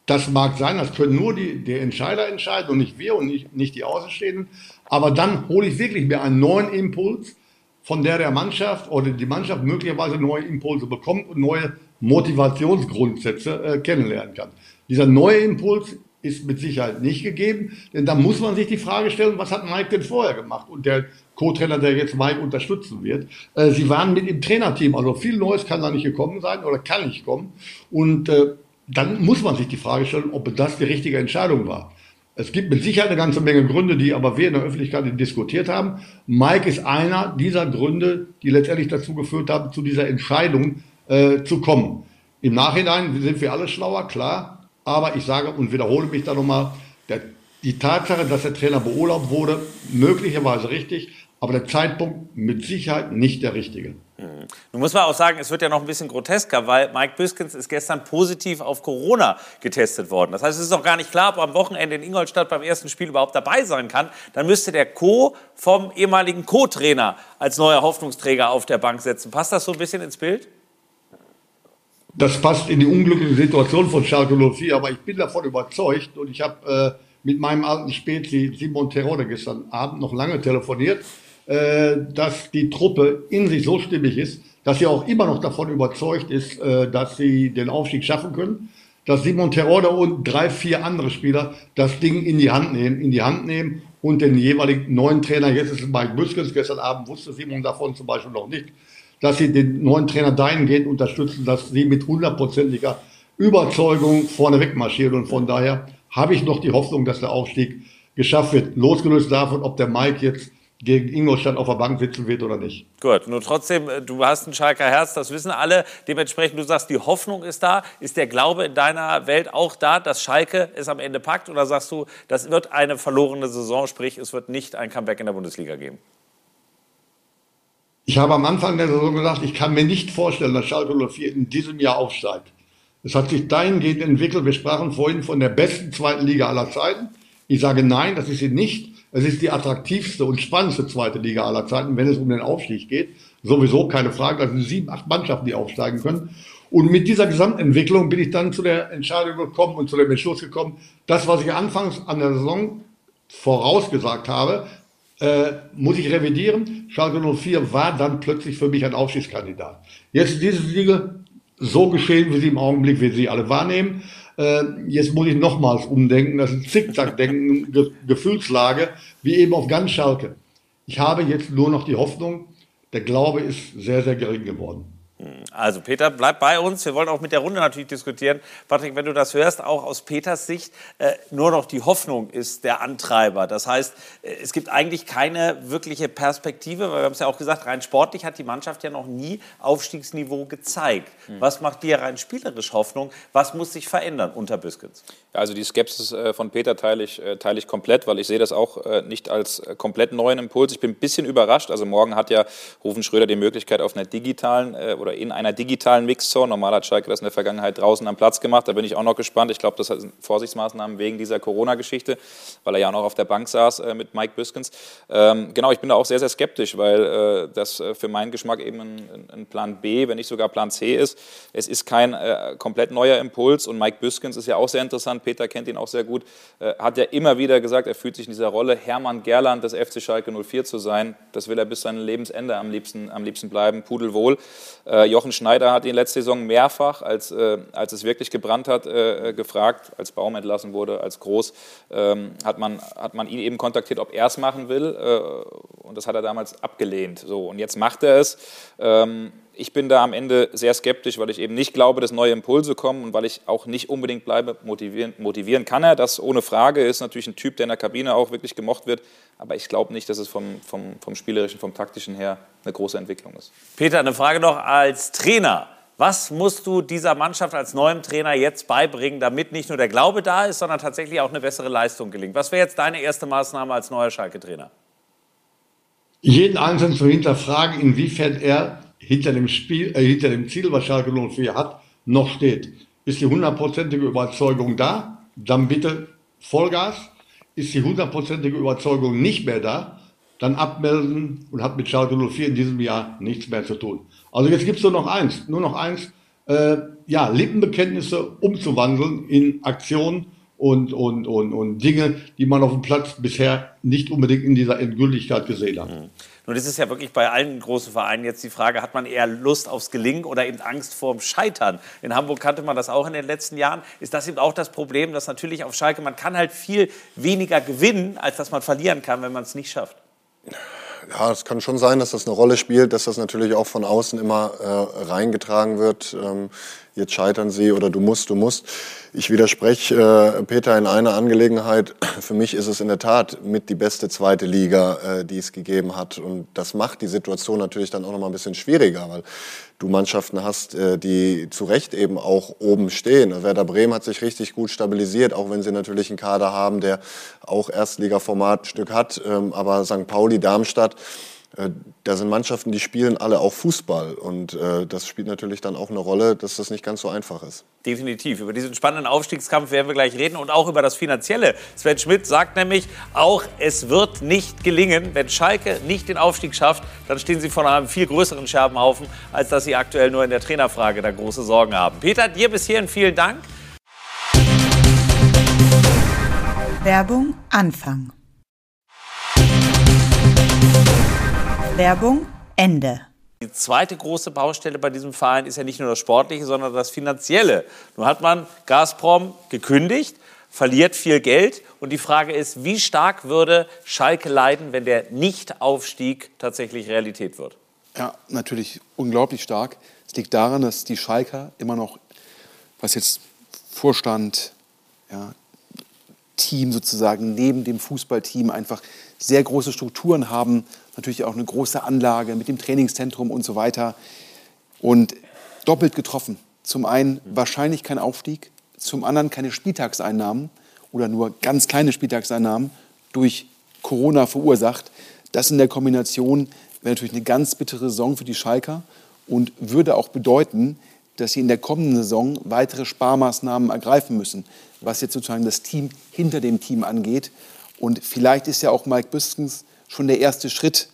das mag sein, das können nur die, die Entscheider entscheiden und nicht wir und nicht, nicht die Außenstehenden. Aber dann hole ich wirklich mir einen neuen Impuls, von der der Mannschaft oder die Mannschaft möglicherweise neue Impulse bekommt und neue Motivationsgrundsätze äh, kennenlernen kann. Dieser neue Impuls ist mit Sicherheit nicht gegeben, denn da muss man sich die Frage stellen, was hat Mike denn vorher gemacht? Und der Co-Trainer, der jetzt Mike unterstützen wird. Äh, sie waren mit im Trainerteam, also viel Neues kann da nicht gekommen sein oder kann nicht kommen. Und äh, dann muss man sich die Frage stellen, ob das die richtige Entscheidung war. Es gibt mit Sicherheit eine ganze Menge Gründe, die aber wir in der Öffentlichkeit diskutiert haben. Mike ist einer dieser Gründe, die letztendlich dazu geführt haben, zu dieser Entscheidung äh, zu kommen. Im Nachhinein sind wir alle schlauer, klar. Aber ich sage und wiederhole mich da nochmal, die Tatsache, dass der Trainer beurlaubt wurde, möglicherweise richtig, aber der Zeitpunkt mit Sicherheit nicht der richtige. Nun muss man auch sagen, es wird ja noch ein bisschen grotesker, weil Mike Biskins ist gestern positiv auf Corona getestet worden. Das heißt, es ist noch gar nicht klar, ob er am Wochenende in Ingolstadt beim ersten Spiel überhaupt dabei sein kann. Dann müsste der Co. vom ehemaligen Co-Trainer als neuer Hoffnungsträger auf der Bank setzen. Passt das so ein bisschen ins Bild? Das passt in die unglückliche Situation von Schalke 04, aber ich bin davon überzeugt und ich habe äh, mit meinem alten Spezi Simon Terode gestern Abend noch lange telefoniert äh, dass die Truppe in sich so stimmig ist, dass sie auch immer noch davon überzeugt ist, äh, dass sie den Aufstieg schaffen können, dass Simon Terodde und drei, vier andere Spieler das Ding in die Hand nehmen, in die Hand nehmen und den jeweiligen neuen Trainer, jetzt ist es Mike Büskens, gestern Abend wusste Simon davon zum Beispiel noch nicht, dass sie den neuen Trainer dahingehend unterstützen, dass sie mit hundertprozentiger Überzeugung vorneweg marschieren und von daher habe ich noch die Hoffnung, dass der Aufstieg geschafft wird. Losgelöst davon, ob der Mike jetzt gegen Ingolstadt auf der Bank sitzen wird oder nicht. Gut, nur trotzdem, äh, du hast ein Schalker Herz, das wissen alle. Dementsprechend, du sagst, die Hoffnung ist da. Ist der Glaube in deiner Welt auch da, dass Schalke es am Ende packt? Oder sagst du, das wird eine verlorene Saison, sprich, es wird nicht ein Comeback in der Bundesliga geben? Ich habe am Anfang der Saison gesagt, ich kann mir nicht vorstellen, dass Schalke 04 in diesem Jahr aufsteigt. Es hat sich dahingehend entwickelt. Wir sprachen vorhin von der besten zweiten Liga aller Zeiten. Ich sage nein, das ist sie nicht. Es ist die attraktivste und spannendste zweite Liga aller Zeiten, wenn es um den Aufstieg geht. Sowieso keine Frage, sind sieben, acht Mannschaften, die aufsteigen können. Und mit dieser Gesamtentwicklung bin ich dann zu der Entscheidung gekommen und zu dem Entschluss gekommen, das, was ich anfangs an der Saison vorausgesagt habe, äh, muss ich revidieren. Schalke 04 war dann plötzlich für mich ein Aufstiegskandidat. Jetzt ist diese Liga so geschehen, wie sie im Augenblick, wie sie alle wahrnehmen. Äh, jetzt muss ich nochmals umdenken. Das ist Zickzack-Denken, Ge Gefühlslage, wie eben auf ganz Schalke. Ich habe jetzt nur noch die Hoffnung, der Glaube ist sehr, sehr gering geworden. Also Peter, bleib bei uns. Wir wollen auch mit der Runde natürlich diskutieren. Patrick, wenn du das hörst, auch aus Peters Sicht, äh, nur noch die Hoffnung ist der Antreiber. Das heißt, äh, es gibt eigentlich keine wirkliche Perspektive, weil wir haben es ja auch gesagt, rein sportlich hat die Mannschaft ja noch nie Aufstiegsniveau gezeigt. Mhm. Was macht dir rein spielerisch Hoffnung? Was muss sich verändern unter Büskens? Also die Skepsis äh, von Peter teile ich, äh, teile ich komplett, weil ich sehe das auch äh, nicht als komplett neuen Impuls. Ich bin ein bisschen überrascht. Also morgen hat ja Rufen Schröder die Möglichkeit auf einer digitalen oder in einer digitalen Mixzone. Normal hat Schalke das in der Vergangenheit draußen am Platz gemacht. Da bin ich auch noch gespannt. Ich glaube, das sind Vorsichtsmaßnahmen wegen dieser Corona-Geschichte, weil er ja noch auf der Bank saß mit Mike Büskens. Ähm, genau, ich bin da auch sehr, sehr skeptisch, weil das für meinen Geschmack eben ein, Plan B, wenn nicht sogar Plan C ist. Es ist kein komplett neuer Impuls und Mike Büskens ist ja auch sehr interessant Peter kennt ihn auch sehr gut, äh, hat ja immer wieder gesagt, er fühlt sich in dieser Rolle, Hermann Gerland des FC Schalke 04 zu sein. Das will er bis sein Lebensende am liebsten, am liebsten bleiben, pudelwohl. Äh, Jochen Schneider hat ihn letzte Saison mehrfach, als, äh, als es wirklich gebrannt hat, gefragt, als Baum entlassen wurde, als Groß, ähm, hat, man, hat man ihn eben kontaktiert, ob er es machen will. und das hat er damals abgelehnt. So, und jetzt macht er es. Ähm, ich bin da am Ende sehr skeptisch, weil ich eben nicht glaube, dass neue Impulse kommen und weil ich auch nicht unbedingt bleibe. Motivieren, motivieren kann er, das ohne Frage. Ist natürlich ein Typ, der in der Kabine auch wirklich gemocht wird. Aber ich glaube nicht, dass es vom, vom, vom Spielerischen, vom Taktischen her eine große Entwicklung ist. Peter, eine Frage noch als Trainer. Was musst du dieser Mannschaft als neuem Trainer jetzt beibringen, damit nicht nur der Glaube da ist, sondern tatsächlich auch eine bessere Leistung gelingt? Was wäre jetzt deine erste Maßnahme als neuer Schalke-Trainer? Jeden Einzelnen zu hinterfragen, inwiefern er hinter dem, Spiel, äh, hinter dem Ziel, was Schalke 04 hat, noch steht. Ist die hundertprozentige Überzeugung da, dann bitte Vollgas. Ist die hundertprozentige Überzeugung nicht mehr da, dann abmelden und hat mit Schalke 04 in diesem Jahr nichts mehr zu tun. Also jetzt gibt es nur noch eins, nur noch eins, äh, ja, Lippenbekenntnisse umzuwandeln in Aktionen und, und, und, und Dinge, die man auf dem Platz bisher nicht unbedingt in dieser Endgültigkeit gesehen hat. Mhm. Nun ist es ja wirklich bei allen großen Vereinen jetzt die Frage, hat man eher Lust aufs Gelingen oder eben Angst vorm Scheitern? In Hamburg kannte man das auch in den letzten Jahren. Ist das eben auch das Problem, dass natürlich auf Schalke, man kann halt viel weniger gewinnen, als dass man verlieren kann, wenn man es nicht schafft? Ja, es kann schon sein, dass das eine Rolle spielt, dass das natürlich auch von außen immer äh, reingetragen wird. Ähm, jetzt scheitern sie oder du musst, du musst. Ich widerspreche äh, Peter in einer Angelegenheit. Für mich ist es in der Tat mit die beste zweite Liga, äh, die es gegeben hat. Und das macht die Situation natürlich dann auch noch mal ein bisschen schwieriger, weil du Mannschaften hast, äh, die zu Recht eben auch oben stehen. Werder Bremen hat sich richtig gut stabilisiert, auch wenn sie natürlich einen Kader haben, der auch Erstliga-Formatstück hat. Ähm, aber St. Pauli, Darmstadt, da sind Mannschaften, die spielen alle auch Fußball. Und äh, das spielt natürlich dann auch eine Rolle, dass das nicht ganz so einfach ist. Definitiv. Über diesen spannenden Aufstiegskampf werden wir gleich reden und auch über das Finanzielle. Sven Schmidt sagt nämlich auch, es wird nicht gelingen. Wenn Schalke nicht den Aufstieg schafft, dann stehen sie vor einem viel größeren Scherbenhaufen, als dass sie aktuell nur in der Trainerfrage da große Sorgen haben. Peter, dir bis hierhin vielen Dank. Werbung Anfang. Werbung Ende. Die zweite große Baustelle bei diesem Verein ist ja nicht nur das Sportliche, sondern das Finanzielle. Nun hat man Gazprom gekündigt, verliert viel Geld. Und die Frage ist, wie stark würde Schalke leiden, wenn der Nichtaufstieg tatsächlich Realität wird? Ja, natürlich unglaublich stark. Es liegt daran, dass die Schalker immer noch, was jetzt Vorstand, ja, Team sozusagen neben dem Fußballteam einfach sehr große Strukturen haben, natürlich auch eine große Anlage mit dem Trainingszentrum und so weiter. Und doppelt getroffen. Zum einen wahrscheinlich kein Aufstieg, zum anderen keine Spieltagseinnahmen oder nur ganz kleine Spieltagseinnahmen durch Corona verursacht. Das in der Kombination wäre natürlich eine ganz bittere Saison für die Schalker und würde auch bedeuten, dass sie in der kommenden Saison weitere Sparmaßnahmen ergreifen müssen, was jetzt sozusagen das Team hinter dem Team angeht. Und vielleicht ist ja auch Mike Büskens schon der erste Schritt,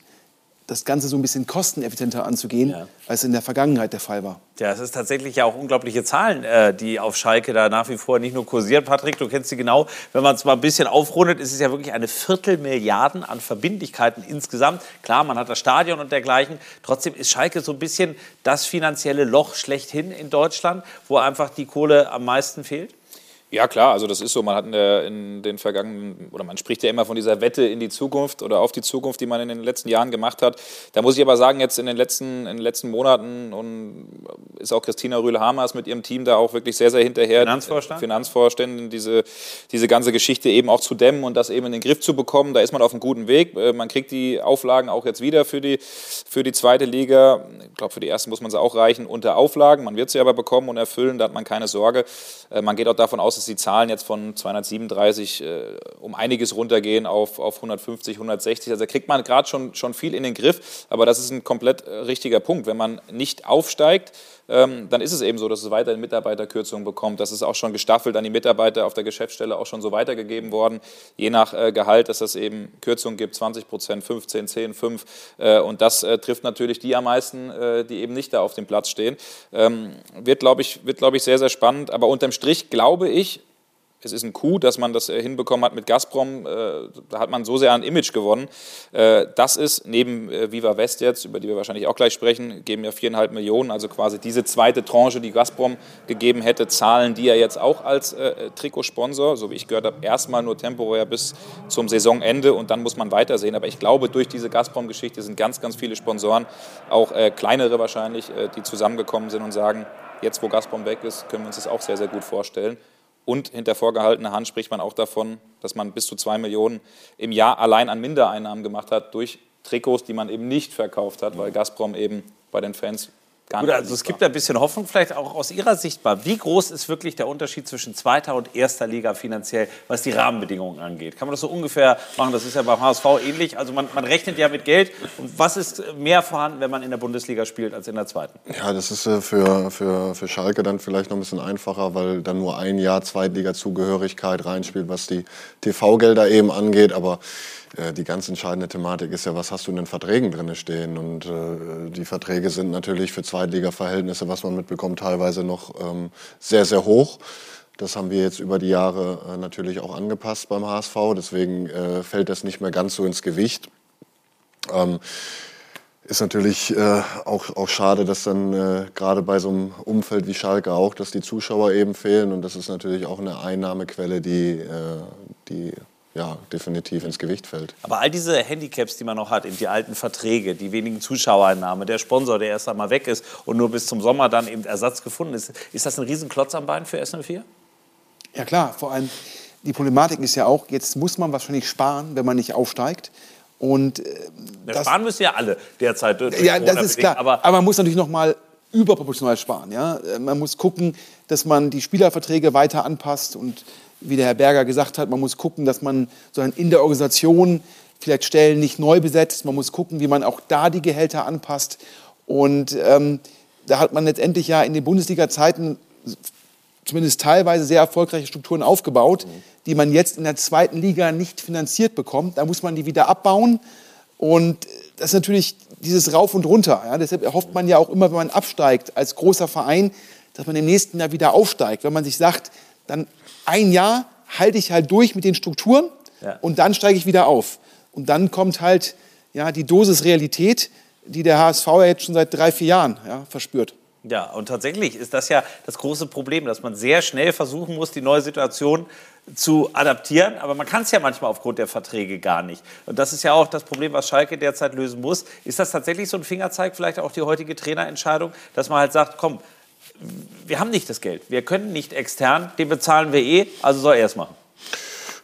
das Ganze so ein bisschen kosteneffizienter anzugehen, ja. als in der Vergangenheit der Fall war. Ja, es ist tatsächlich ja auch unglaubliche Zahlen, äh, die auf Schalke da nach wie vor nicht nur kursieren. Patrick, du kennst sie genau. Wenn man es mal ein bisschen aufrundet, ist es ja wirklich eine Viertelmilliarden an Verbindlichkeiten insgesamt. Klar, man hat das Stadion und dergleichen. Trotzdem ist Schalke so ein bisschen das finanzielle Loch schlechthin in Deutschland, wo einfach die Kohle am meisten fehlt. Ja, klar, also das ist so. Man hat in, der, in, den vergangenen, oder man spricht ja immer von dieser Wette in die Zukunft oder auf die Zukunft, die man in den letzten Jahren gemacht hat. Da muss ich aber sagen, jetzt in den letzten, in den letzten Monaten und ist auch Christina Rühle-Hamers mit ihrem Team da auch wirklich sehr, sehr hinterher. Finanzvorstand? Finanzvorständin, diese, diese ganze Geschichte eben auch zu dämmen und das eben in den Griff zu bekommen. Da ist man auf einem guten Weg. Äh, man kriegt die Auflagen auch jetzt wieder für die, für die zweite Liga. Ich glaube, für die erste muss man sie auch reichen unter Auflagen. Man wird sie aber bekommen und erfüllen, da hat man keine Sorge. Äh, man geht auch davon aus, dass die Zahlen jetzt von 237 äh, um einiges runtergehen auf, auf 150, 160. Also da kriegt man gerade schon, schon viel in den Griff. Aber das ist ein komplett äh, richtiger Punkt. Wenn man nicht aufsteigt, dann ist es eben so, dass es weiterhin Mitarbeiterkürzungen bekommt. Das ist auch schon gestaffelt an die Mitarbeiter auf der Geschäftsstelle auch schon so weitergegeben worden. Je nach äh, Gehalt, dass es eben Kürzungen gibt, 20 Prozent, 15, 10, 5. Äh, und das äh, trifft natürlich die am meisten, äh, die eben nicht da auf dem Platz stehen. Ähm, wird, glaube ich, wird, glaube ich, sehr, sehr spannend. Aber unterm Strich glaube ich, es ist ein Coup, dass man das äh, hinbekommen hat mit Gazprom. Äh, da hat man so sehr an Image gewonnen. Äh, das ist neben Viva West jetzt, über die wir wahrscheinlich auch gleich sprechen, geben ja viereinhalb Millionen, also quasi diese zweite Tranche, die Gazprom gegeben hätte, zahlen die ja jetzt auch als Trikotsponsor, so wie ich gehört habe, erstmal nur temporär bis zum Saisonende und dann muss man weitersehen. Aber ich glaube, durch diese Gazprom-Geschichte sind ganz, ganz viele Sponsoren, auch kleinere wahrscheinlich, die zusammengekommen sind und sagen, jetzt wo Gazprom weg ist, können wir uns das auch sehr, sehr gut vorstellen. Und hinter vorgehaltener Hand spricht man auch davon, dass man bis zu zwei Millionen im Jahr allein an Mindereinnahmen gemacht hat durch Trikots, die man eben nicht verkauft hat, weil Gazprom eben bei den Fans gar Gut, also es gibt ein bisschen Hoffnung, vielleicht auch aus Ihrer Sicht mal. Wie groß ist wirklich der Unterschied zwischen zweiter und erster Liga finanziell, was die Rahmenbedingungen angeht? Kann man das so ungefähr machen? Das ist ja beim HSV ähnlich. Also man, man rechnet ja mit Geld. Und was ist mehr vorhanden, wenn man in der Bundesliga spielt, als in der zweiten? Ja, das ist äh, für, für, für Schalke dann vielleicht noch ein bisschen einfacher, weil dann nur ein Jahr Zweitliga-Zugehörigkeit reinspielt, was die TV-Gelder eben angeht. Aber die ganz entscheidende Thematik ist ja, was hast du in den Verträgen drin stehen? Und äh, die Verträge sind natürlich für Zweitliga-Verhältnisse, was man mitbekommt, teilweise noch ähm, sehr, sehr hoch. Das haben wir jetzt über die Jahre äh, natürlich auch angepasst beim HSV. Deswegen äh, fällt das nicht mehr ganz so ins Gewicht. Ähm, ist natürlich äh, auch, auch schade, dass dann äh, gerade bei so einem Umfeld wie Schalke auch, dass die Zuschauer eben fehlen. Und das ist natürlich auch eine Einnahmequelle, die, äh, die ja, definitiv ins Gewicht fällt. Aber all diese Handicaps, die man noch hat, die alten Verträge, die wenigen Zuschauereinnahmen, der Sponsor, der erst einmal weg ist und nur bis zum Sommer dann eben Ersatz gefunden ist, ist das ein Riesenklotz am Bein für SN4? Ja klar, vor allem die Problematik ist ja auch, jetzt muss man wahrscheinlich sparen, wenn man nicht aufsteigt. Und, äh, das- sparen müssen ja alle derzeit. durch Ja, Corona das ist klar. Aber Aber, man muss natürlich noch mal überproportional sparen. Ja? Äh, Man muss gucken, dass man die Spielerverträge weiter anpasst. Und wie der Herr Berger gesagt hat, man muss gucken, dass man sondern in der Organisation vielleicht Stellen nicht neu besetzt. Man muss gucken, wie man auch da die Gehälter anpasst. Und ähm, da hat man letztendlich ja in den Bundesliga-Zeiten zumindest teilweise sehr erfolgreiche Strukturen aufgebaut, die man jetzt in der zweiten Liga nicht finanziert bekommt. Da muss man die wieder abbauen. Und das ist natürlich dieses Rauf und Runter. Ja. Deshalb erhofft man ja auch immer, wenn man absteigt als großer Verein, dass man im nächsten Jahr wieder aufsteigt. Wenn man sich sagt, dann ein Jahr halte ich halt durch mit den Strukturen Ja. und dann steige ich wieder auf. Und dann kommt halt ja, die Dosis Realität, die der HSV jetzt schon seit drei, vier Jahren ja, verspürt. Ja, und tatsächlich ist das ja das große Problem, dass man sehr schnell versuchen muss, die neue Situation zu adaptieren. Aber man kann es ja manchmal aufgrund der Verträge gar nicht. Und das ist ja auch das Problem, was Schalke derzeit lösen muss. Ist das tatsächlich so ein Fingerzeig, vielleicht auch die heutige Trainerentscheidung, dass man halt sagt, komm, wir haben nicht das Geld, wir können nicht extern, den bezahlen wir eh, also soll er es machen.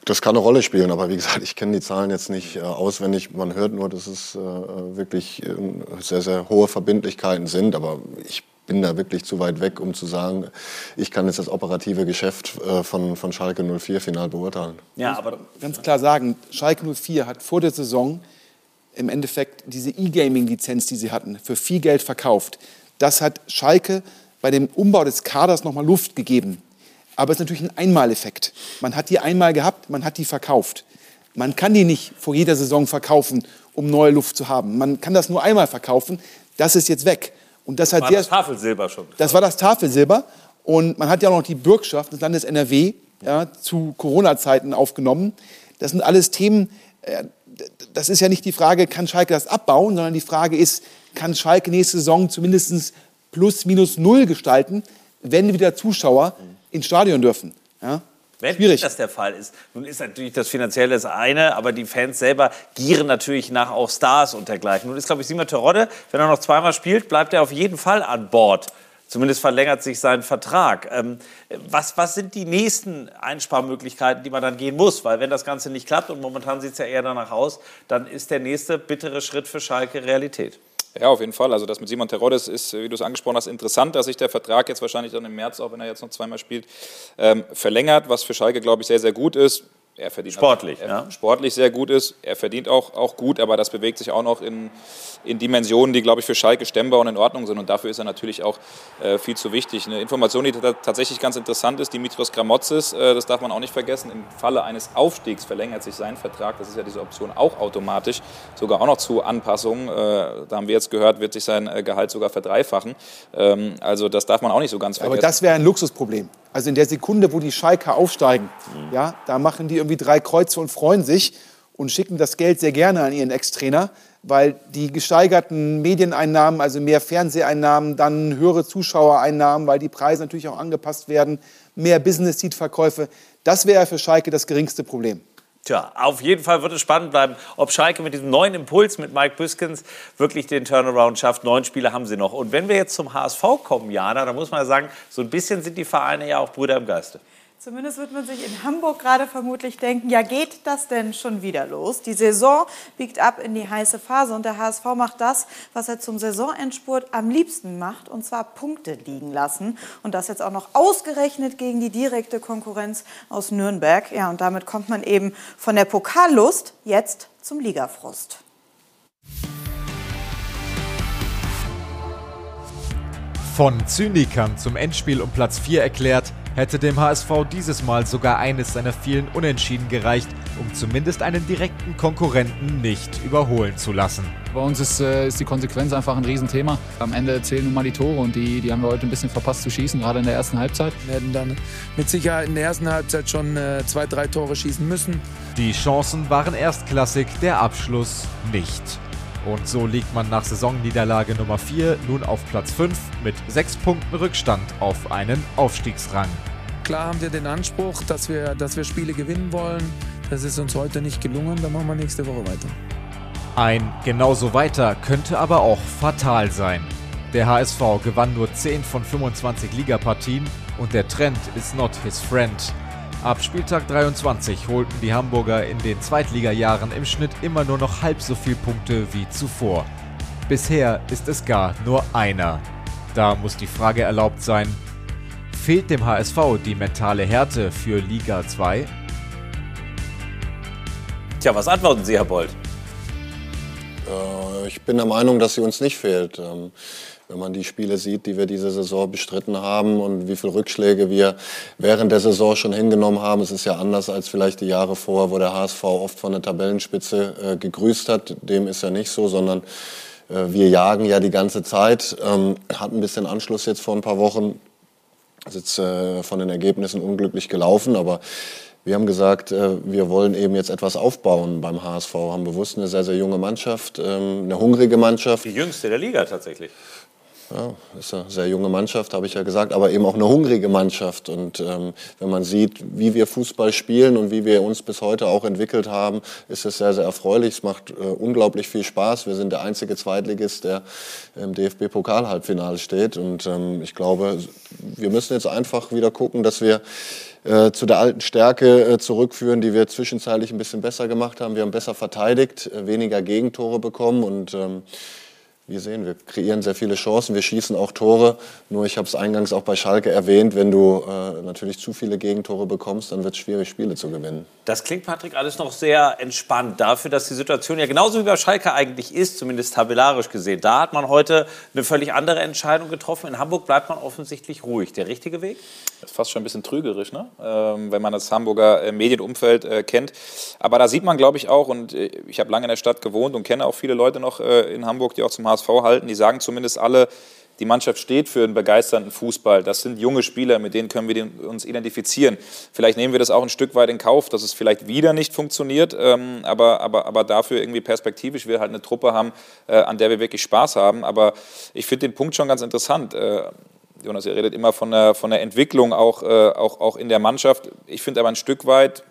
Das kann eine Rolle spielen, aber wie gesagt, ich kenne die Zahlen jetzt nicht äh, auswendig. Man hört nur, dass es äh, wirklich äh, sehr, sehr hohe Verbindlichkeiten sind, aber ich bin da wirklich zu weit weg, um zu sagen, ich kann jetzt das operative Geschäft äh, von, von Schalke 04 final beurteilen. Ja, aber ganz klar sagen, Schalke 04 hat vor der Saison im Endeffekt diese E-Gaming-Lizenz, die sie hatten, für viel Geld verkauft. Das hat Schalke bei dem Umbau des Kaders nochmal Luft gegeben. Aber es ist natürlich ein Einmaleffekt. Man hat die einmal gehabt, man hat die verkauft. Man kann die nicht vor jeder Saison verkaufen, um neue Luft zu haben. Man kann das nur einmal verkaufen. Das ist jetzt weg. Und das hat war sehr, das Tafelsilber schon. das war das Tafelsilber. Und man hat ja auch noch die Bürgschaft des Landes NRW ja, zu Corona-Zeiten aufgenommen. Das sind alles Themen, äh, das ist ja nicht die Frage, kann Schalke das abbauen, sondern die Frage ist, kann Schalke nächste Saison zumindest plus minus null gestalten, wenn wieder Zuschauer ins Stadion dürfen. Ja? Wenn Schwierig. das der Fall ist. Nun ist natürlich das Finanzielle das eine, aber die Fans selber gieren natürlich nach auch Stars und dergleichen. Nun ist, glaube ich, Simon Terodde, wenn er noch zweimal spielt, bleibt er auf jeden Fall an Bord. Zumindest verlängert sich sein Vertrag. Ähm, was, was sind die nächsten Einsparmöglichkeiten, die man dann gehen muss? Weil wenn das Ganze nicht klappt, und momentan sieht es ja eher danach aus, dann ist der nächste bittere Schritt für Schalke Realität. Ja, auf jeden Fall. Also das mit Simon Teroddes ist, wie du es angesprochen hast, interessant, dass sich der Vertrag jetzt wahrscheinlich dann im März, auch wenn er jetzt noch zweimal spielt, ähm, verlängert, was für Schalke, glaube ich, sehr, sehr gut ist. Er verdient Sportlich, er, ja. sportlich sehr gut ist. Er verdient auch, auch gut, aber das bewegt sich auch noch in, in Dimensionen, die, glaube ich, für Schalke stemmbar und in Ordnung sind. Und dafür ist er natürlich auch äh, viel zu wichtig. Eine Information, die ta- tatsächlich ganz interessant ist, Dimitrios Gramotzis, äh, das darf man auch nicht vergessen, im Falle eines Aufstiegs verlängert sich sein Vertrag. Das ist ja diese Option auch automatisch, sogar auch noch zu Anpassungen. Äh, da haben wir jetzt gehört, wird sich sein äh, Gehalt sogar verdreifachen. Ähm, also das darf man auch nicht so ganz Aber vergessen. das wäre ein Luxusproblem. Also in der Sekunde, wo die Schalker aufsteigen, ja, da machen die irgendwie drei Kreuze und freuen sich und schicken das Geld sehr gerne an ihren Ex-Trainer, weil die gesteigerten Medieneinnahmen, also mehr Fernseheinnahmen, dann höhere Zuschauereinnahmen, weil die Preise natürlich auch angepasst werden, mehr Business-Seat-Verkäufe, das wäre für Schalke das geringste Problem. Tja, auf jeden Fall wird es spannend bleiben, ob Schalke mit diesem neuen Impuls mit Mike Büskens wirklich den Turnaround schafft. Neun Spiele haben sie noch. Und wenn wir jetzt zum HSV kommen, Jana, dann muss man ja sagen, so ein bisschen sind die Vereine ja auch Brüder im Geiste. Zumindest wird man sich in Hamburg gerade vermutlich denken, ja geht das denn schon wieder los? Die Saison biegt ab in die heiße Phase und der HSV macht das, was er zum Saisonendspurt am liebsten macht, und zwar Punkte liegen lassen. Und das jetzt auch noch ausgerechnet gegen die direkte Konkurrenz aus Nürnberg. Ja, und damit kommt man eben von der Pokallust jetzt zum Ligafrust. Von Zynikern zum Endspiel um Platz 4 erklärt, hätte dem HSV dieses Mal sogar eines seiner vielen Unentschieden gereicht, um zumindest einen direkten Konkurrenten nicht überholen zu lassen. Bei uns ist, äh, ist die Konsequenz einfach ein Riesenthema. Am Ende zählen nun mal die Tore und die, die haben wir heute ein bisschen verpasst zu schießen, gerade in der ersten Halbzeit. Wir hätten dann mit Sicherheit in der ersten Halbzeit schon äh, zwei, drei Tore schießen müssen. Die Chancen waren erstklassig, der Abschluss nicht. Und so liegt man nach Saisonniederlage Nummer 4 nun auf Platz 5 mit 6 Punkten Rückstand auf einen Aufstiegsrang. Klar haben wir den Anspruch, dass wir, dass wir Spiele gewinnen wollen. Das ist uns heute nicht gelungen, dann machen wir nächste Woche weiter. Ein genauso weiter könnte aber auch fatal sein. Der HSV gewann nur 10 von 25 Ligapartien und der Trend ist not his friend. Ab Spieltag 23 holten die Hamburger in den Zweitligajahren im Schnitt immer nur noch halb so viele Punkte wie zuvor. Bisher ist es gar nur einer. Da muss die Frage erlaubt sein, fehlt dem HSV die mentale Härte für Liga 2? Tja, was antworten Sie, Herr Bold? Äh, ich bin der Meinung, dass sie uns nicht fehlt. Ähm, wenn man die Spiele sieht, die wir diese Saison bestritten haben und wie viele Rückschläge wir während der Saison schon hingenommen haben. Es ist ja anders als vielleicht die Jahre vor, wo der HSV oft von der Tabellenspitze äh, gegrüßt hat. Dem ist ja nicht so, sondern äh, wir jagen ja die ganze Zeit. Ähm, hat ein bisschen Anschluss jetzt vor ein paar Wochen. Ist jetzt von den Ergebnissen unglücklich gelaufen, aber wir haben gesagt, äh, wir wollen eben jetzt etwas aufbauen beim HSV, haben bewusst eine sehr, sehr junge Mannschaft, ähm, eine hungrige Mannschaft. Die jüngste der Liga tatsächlich. Ja, ist eine sehr junge Mannschaft, habe ich ja gesagt, aber eben auch eine hungrige Mannschaft. Und ähm, wenn man sieht, wie wir Fußball spielen und wie wir uns bis heute auch entwickelt haben, ist es sehr, sehr erfreulich. Es macht äh, unglaublich viel Spaß. Wir sind der einzige Zweitligist, der im DFB-Pokal-Halbfinale steht. Und ähm, ich glaube, wir müssen jetzt einfach wieder gucken, dass wir äh, zu der alten Stärke äh, zurückführen, die wir zwischenzeitlich ein bisschen besser gemacht haben. Wir haben besser verteidigt, äh, weniger Gegentore bekommen und ähm, wir sehen, wir kreieren sehr viele Chancen, wir schießen auch Tore. Nur ich habe es eingangs auch bei Schalke erwähnt, wenn du äh, natürlich zu viele Gegentore bekommst, dann wird es schwierig, Spiele zu gewinnen. Das klingt, Patrick, alles noch sehr entspannt dafür, dass die Situation ja genauso wie bei Schalke eigentlich ist, zumindest tabellarisch gesehen. Da hat man heute eine völlig andere Entscheidung getroffen. In Hamburg bleibt man offensichtlich ruhig. Der richtige Weg? Das ist fast schon ein bisschen trügerisch, ne? ähm, wenn man das Hamburger äh, Medienumfeld äh, kennt. Aber da sieht man, glaube ich, auch, und äh, ich habe lange in der Stadt gewohnt und kenne auch viele Leute noch äh, in Hamburg, die auch zum HSV halten, die sagen zumindest alle, die Mannschaft steht für einen begeisternden Fußball. Das sind junge Spieler, mit denen können wir uns identifizieren. Vielleicht nehmen wir das auch ein Stück weit in Kauf, dass es vielleicht wieder nicht funktioniert, ähm, aber, aber, aber dafür irgendwie perspektivisch wir halt eine Truppe haben, äh, an der wir wirklich Spaß haben. Aber ich finde den Punkt schon ganz interessant. Äh, Jonas, ihr redet immer von der, von der Entwicklung auch, äh, auch, auch in der Mannschaft. Ich finde aber ein Stück weit,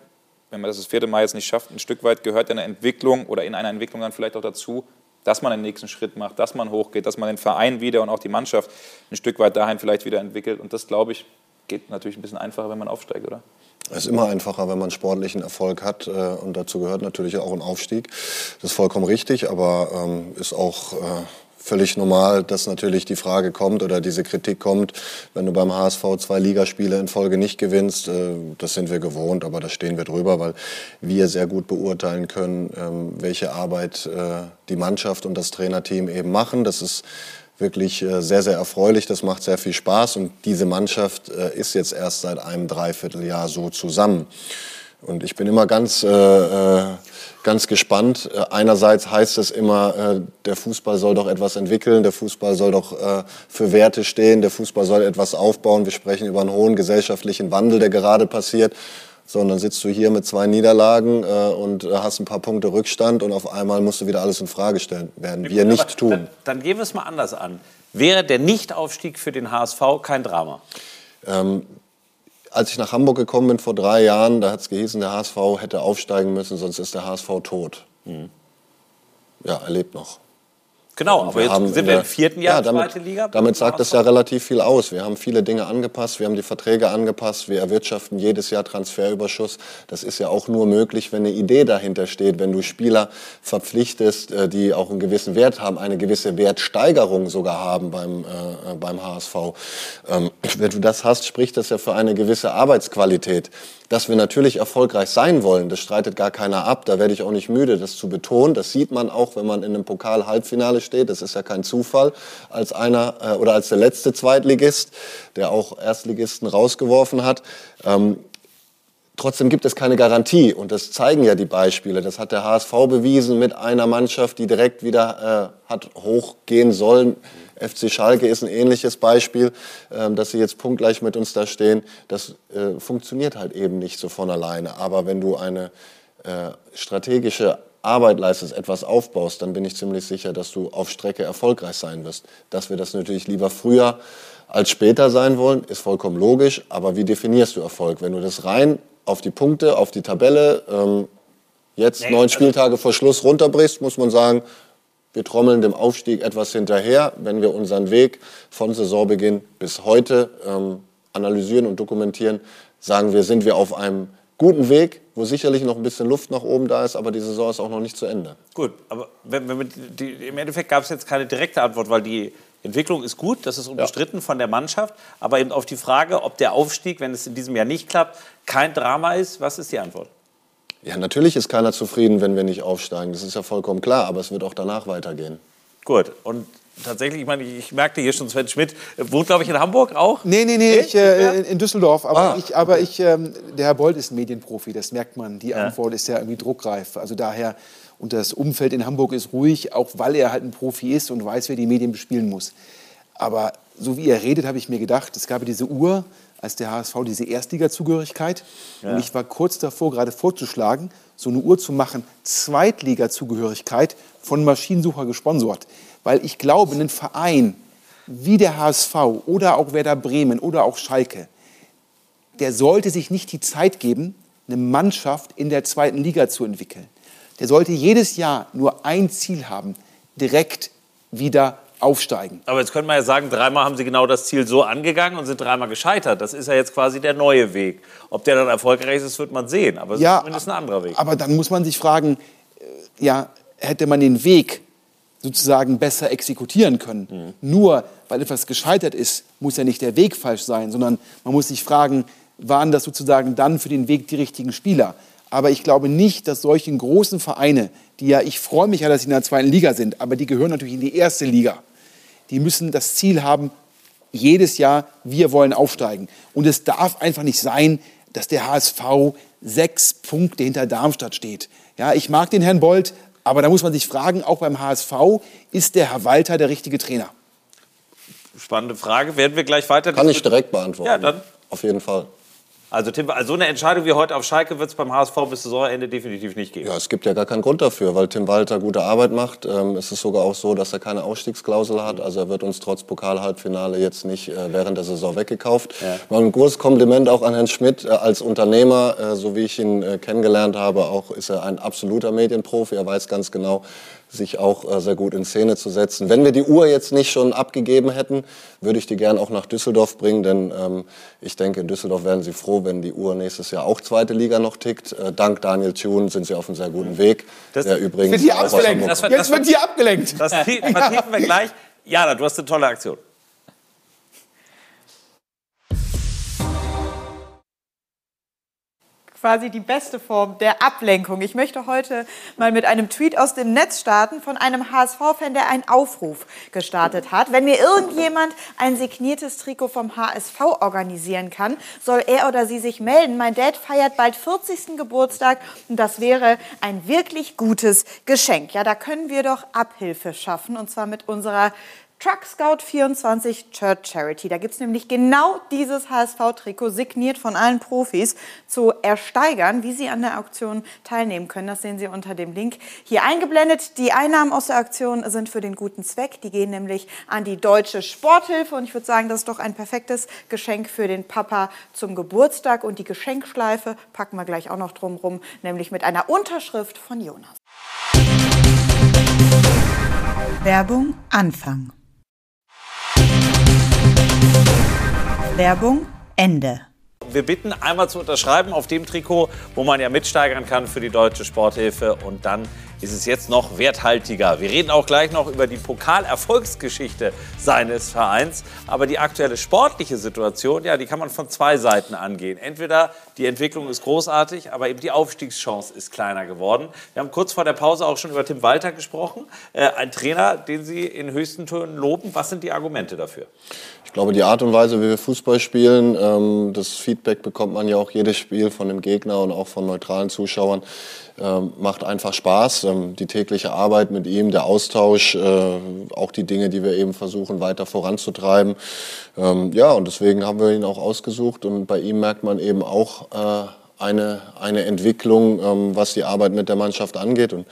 wenn man das das vierte Mal jetzt nicht schafft, ein Stück weit gehört eine Entwicklung oder in einer Entwicklung dann vielleicht auch dazu, dass man den nächsten Schritt macht, dass man hochgeht, dass man den Verein wieder und auch die Mannschaft ein Stück weit dahin vielleicht wieder entwickelt. Und das, glaube ich, geht natürlich ein bisschen einfacher, wenn man aufsteigt, oder? Es ist immer einfacher, wenn man sportlichen Erfolg hat. Äh, und dazu gehört natürlich auch ein Aufstieg. Das ist vollkommen richtig, aber ähm, ist auch äh, völlig normal, dass natürlich die Frage kommt oder diese Kritik kommt, wenn du beim HSV zwei Ligaspiele in Folge nicht gewinnst. Äh, das sind wir gewohnt, aber da stehen wir drüber, weil wir sehr gut beurteilen können, ähm, welche Arbeit äh, die Mannschaft und das Trainerteam eben machen. Das ist wirklich äh, sehr, sehr erfreulich. Das macht sehr viel Spaß und diese Mannschaft ist jetzt erst seit einem Dreivierteljahr so zusammen. Und ich bin immer ganz äh, ganz gespannt. Äh, einerseits heißt es immer, äh, der Fußball soll doch etwas entwickeln, der Fußball soll doch äh, für Werte stehen, der Fußball soll etwas aufbauen. Wir sprechen über einen hohen gesellschaftlichen Wandel, der gerade passiert. So, und dann sitzt du hier mit zwei Niederlagen und hast ein paar Punkte Rückstand und auf einmal musst du wieder alles in Frage stellen. Werden wir nicht tun. Dann, dann gehen wir es mal anders an. Wäre der Nichtaufstieg für den HSV kein Drama? Ähm, als ich nach Hamburg gekommen bin vor drei Jahren, da hat es gehießen, der HSV hätte aufsteigen müssen, sonst ist der HSV tot. Mhm. Ja, er lebt noch. Genau, aber wir jetzt sind wir im vierten Jahr ja, damit, zweite Liga. Damit sagt das ja relativ viel aus. Wir haben viele Dinge angepasst, wir haben die Verträge angepasst, wir erwirtschaften jedes Jahr Transferüberschuss. Das ist ja auch nur möglich, wenn eine Idee dahinter steht, wenn du Spieler verpflichtest, äh, die auch einen gewissen Wert haben, eine gewisse Wertsteigerung sogar haben beim, äh, äh beim HSV. Ähm, wenn du das hast, spricht das ja für eine gewisse Arbeitsqualität. Dass wir natürlich erfolgreich sein wollen, das streitet gar keiner ab. Da werde ich auch nicht müde, das zu betonen. Das sieht man auch, wenn man in einem Pokal-Halbfinale steht. Das ist ja kein Zufall. Als einer äh, oder als der letzte Zweitligist, der auch Erstligisten rausgeworfen hat. Ähm, Trotzdem gibt es keine Garantie und das zeigen ja die Beispiele. Das hat der HSV bewiesen mit einer Mannschaft, die direkt wieder äh, hat hochgehen sollen. FC Schalke ist ein ähnliches Beispiel, ähm, dass sie jetzt punktgleich mit uns da stehen. Das äh, funktioniert halt eben nicht so von alleine. Aber wenn du eine äh, strategische Arbeit leistest, etwas aufbaust, dann bin ich ziemlich sicher, dass du auf Strecke erfolgreich sein wirst. Dass wir das natürlich lieber früher als später sein wollen, ist vollkommen logisch. Aber wie definierst du Erfolg? Wenn du das rein auf die Punkte, auf die Tabelle, ähm, jetzt Nee, neun also- Spieltage vor Schluss runterbrichst, muss man sagen, wir trommeln dem Aufstieg etwas hinterher. Wenn wir unseren Weg von Saisonbeginn bis heute ähm, analysieren und dokumentieren, sagen wir, sind wir auf einem guten Weg, wo sicherlich noch ein bisschen Luft nach oben da ist, aber die Saison ist auch noch nicht zu Ende. Gut, aber wenn, wenn die, im Endeffekt gab es jetzt keine direkte Antwort, weil die Entwicklung ist gut, das ist unbestritten von der Mannschaft, aber eben auf die Frage, ob der Aufstieg, wenn es in diesem Jahr nicht klappt, kein Drama ist, was ist die Antwort? Ja, natürlich ist keiner zufrieden, wenn wir nicht aufsteigen. Das ist ja vollkommen klar, aber es wird auch danach weitergehen. Gut, und tatsächlich, ich meine, ich merkte hier schon Sven Schmidt, wohnt glaube ich in Hamburg auch? Nee, nee, nee, ich, äh, in Düsseldorf. Aber, Ah. ich, aber ich, ähm, der Herr Bold ist Medienprofi, das merkt man. Die Antwort ist ja irgendwie druckreif. Also daher, und das Umfeld in Hamburg ist ruhig, auch weil er halt ein Profi ist und weiß, wer die Medien bespielen muss. Aber so wie er redet, habe ich mir gedacht, es gab diese Uhr, als der HSV diese Erstliga-Zugehörigkeit. Ja. Und ich war kurz davor, gerade vorzuschlagen, so eine Uhr zu machen, Zweitliga-Zugehörigkeit von Maschinensucher gesponsert. Weil ich glaube, ein Verein wie der HSV oder auch Werder Bremen oder auch Schalke, der sollte sich nicht die Zeit geben, eine Mannschaft in der zweiten Liga zu entwickeln. Der sollte jedes Jahr nur ein Ziel haben, direkt wieder aufsteigen. Aber jetzt könnte man ja sagen, dreimal haben sie genau das Ziel so angegangen und sind dreimal gescheitert. Das ist ja jetzt quasi der neue Weg. Ob der dann erfolgreich ist, wird man sehen. Aber es ist zumindest ein anderer Weg. Aber dann muss man sich fragen, äh, ja, hätte man den Weg sozusagen besser exekutieren können. Nur weil etwas gescheitert ist, muss ja nicht der Weg falsch sein, sondern man muss sich fragen, waren das sozusagen dann für den Weg die richtigen Spieler? Aber ich glaube nicht, dass solche großen Vereine, die ja, ich freue mich ja, dass sie in der zweiten Liga sind, aber die gehören natürlich in die erste Liga. Die müssen das Ziel haben, jedes Jahr, wir wollen aufsteigen. Und es darf einfach nicht sein, dass der HSV sechs Punkte hinter Darmstadt steht. Ja, ich mag den Herrn Bold, aber da muss man sich fragen, auch beim HSV, ist der Herr Walter der richtige Trainer? Spannende Frage. Werden wir gleich weiter Kann ich direkt beantworten. Ja, dann. Auf jeden Fall. Also, Tim, also so eine Entscheidung wie heute auf Schalke wird es beim HSV bis Saisonende definitiv nicht geben. Ja, es gibt ja gar keinen Grund dafür, weil Tim Walter gute Arbeit macht. Ähm, es ist sogar auch so, dass er keine Ausstiegsklausel hat. Also er wird uns trotz Pokalhalbfinale jetzt nicht äh, während der Saison weggekauft. Mal ein großes Kompliment auch an Herrn Schmidt äh, als Unternehmer, äh, so wie ich ihn äh, kennengelernt habe. Auch ist er ein absoluter Medienprofi. Er weiß ganz genau, sich auch äh, sehr gut in Szene zu setzen. Wenn wir die Uhr jetzt nicht schon abgegeben hätten, würde ich die gern auch nach Düsseldorf bringen, denn ähm, ich denke, in Düsseldorf wären sie froh, wenn die Uhr nächstes Jahr auch zweite Liga noch tickt. Äh, dank Daniel Thune sind sie auf einem sehr guten Weg. Das- der übrigens Wird hier abgelenkt. Das wird- Jetzt das wird hier abgelenkt. Das tie- vertiefen wir gleich. Jana, du hast eine tolle Aktion. Quasi die beste Form der Ablenkung. Ich möchte heute mal mit einem Tweet aus dem Netz starten von einem HSV-Fan, der einen Aufruf gestartet hat. Wenn mir irgendjemand ein signiertes Trikot vom HSV organisieren kann, soll er oder sie sich melden. Mein Dad feiert bald 40. Geburtstag und das wäre ein wirklich gutes Geschenk. Ja, da können wir doch Abhilfe schaffen und zwar mit unserer Truck Scout 24 Church Charity. Da gibt es nämlich genau dieses HSV-Trikot, signiert von allen Profis, zu ersteigern. Wie Sie an der Auktion teilnehmen können, das sehen Sie unter dem Link hier eingeblendet. Die Einnahmen aus der Aktion sind für den guten Zweck. Die gehen nämlich an die Deutsche Sporthilfe. Und ich würde sagen, das ist doch ein perfektes Geschenk für den Papa zum Geburtstag. Und die Geschenkschleife packen wir gleich auch noch drumrum, nämlich mit einer Unterschrift von Jonas. Werbung Anfang. Werbung Ende. Wir bitten einmal zu unterschreiben auf dem Trikot, wo man ja mitsteigern kann für die Deutsche Sporthilfe. Und dann ist es jetzt noch werthaltiger. Wir reden auch gleich noch über die Pokalerfolgsgeschichte seines Vereins. Aber die aktuelle sportliche Situation, ja, die kann man von zwei Seiten angehen. Entweder die Entwicklung ist großartig, aber eben die Aufstiegschance ist kleiner geworden. Wir haben kurz vor der Pause auch schon über Tim Walter gesprochen. Äh, ein Trainer, den Sie in höchsten Tönen loben. Was sind die Argumente dafür? Ich glaube, die Art und Weise, wie wir Fußball spielen, ähm, das Feedback bekommt man ja auch jedes Spiel von dem Gegner und auch von neutralen Zuschauern, macht einfach Spaß. Ähm, die tägliche Arbeit mit ihm, der Austausch, äh, auch die Dinge, die wir eben versuchen weiter voranzutreiben. Ähm, ja, und deswegen haben wir ihn auch ausgesucht und bei ihm merkt man eben auch äh, eine, eine Entwicklung, ähm, was die Arbeit mit der Mannschaft angeht. Und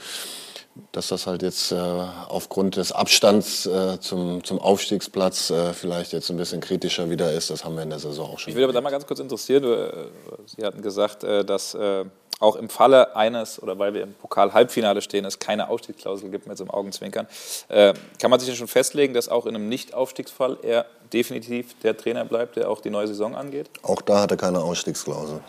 dass das halt jetzt äh, aufgrund des Abstands äh, zum, zum Aufstiegsplatz äh, vielleicht jetzt ein bisschen kritischer wieder ist. Das haben wir in der Saison auch schon. Ich will aber da mal ganz kurz interessieren. äh, Sie hatten gesagt, dass auch im Falle eines, oder weil wir im Pokal-Halbfinale stehen, es keine Ausstiegsklausel gibt mit so einem Augenzwinkern. Äh, Kann man sich ja schon festlegen, dass auch in einem Nicht-Aufstiegsfall er definitiv der Trainer bleibt, der auch die neue Saison angeht? Auch da hat er keine Ausstiegsklausel.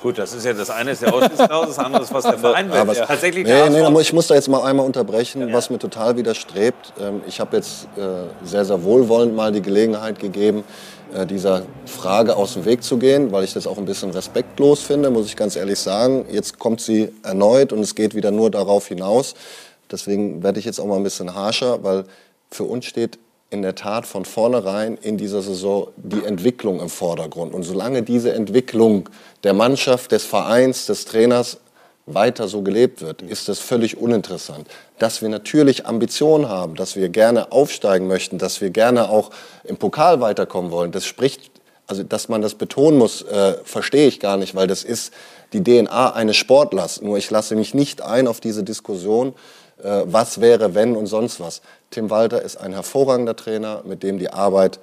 Gut, das ist ja das eine ist der Ausstiegsklausel, das andere ist, was der Verein will. Aber es- Tatsächlich nee, nee, muss- ich muss da jetzt mal einmal unterbrechen, was mir total widerstrebt. Ähm, Ich habe jetzt äh, sehr, sehr wohlwollend mal die Gelegenheit gegeben, dieser Frage aus dem Weg zu gehen, weil ich das auch ein bisschen respektlos finde, muss ich ganz ehrlich sagen. Jetzt kommt sie erneut und es geht wieder nur darauf hinaus. Deswegen werde ich jetzt auch mal ein bisschen harscher, weil für uns steht in der Tat von vornherein in dieser Saison die Entwicklung im Vordergrund. Und solange diese Entwicklung der Mannschaft, des Vereins, des Trainers weiter so gelebt wird, ist das völlig uninteressant. Dass wir natürlich Ambitionen haben, dass wir gerne aufsteigen möchten, dass wir gerne auch im Pokal weiterkommen wollen, das spricht, also dass man das betonen muss, äh, verstehe ich gar nicht, weil das ist die DNA eines Sportlers. Nur ich lasse mich nicht ein auf diese Diskussion, äh, was wäre, wenn und sonst was. Tim Walter ist ein hervorragender Trainer, mit dem die Arbeit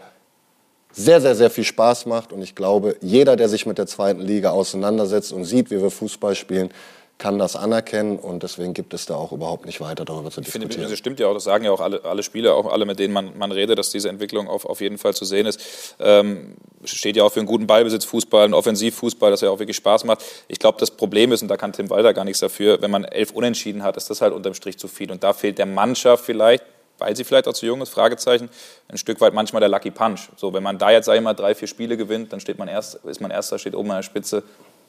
sehr, sehr, sehr viel Spaß macht. Und ich glaube, jeder, der sich mit der zweiten Liga auseinandersetzt und sieht, wie wir Fußball spielen, kann das anerkennen. Und deswegen gibt es da auch überhaupt nicht weiter darüber zu Ich finde, diskutieren. das stimmt ja auch, das sagen ja auch alle, alle Spieler, auch alle, mit denen man, man redet, dass diese Entwicklung auf, auf jeden Fall zu sehen ist. Ähm, steht ja auch für einen guten Ballbesitzfußball, einen Offensivfußball, das ja auch wirklich Spaß macht. Ich glaube, das Problem ist, und da kann Tim Walter gar nichts dafür, wenn man elf Unentschieden hat, ist das halt unterm Strich zu viel. Und da fehlt der Mannschaft vielleicht, weil sie vielleicht auch zu jung ist, Fragezeichen, ein Stück weit manchmal der Lucky Punch. So, wenn man da jetzt, sag ich mal, drei, vier Spiele gewinnt, dann steht man erst, ist man Erster, steht oben an der Spitze.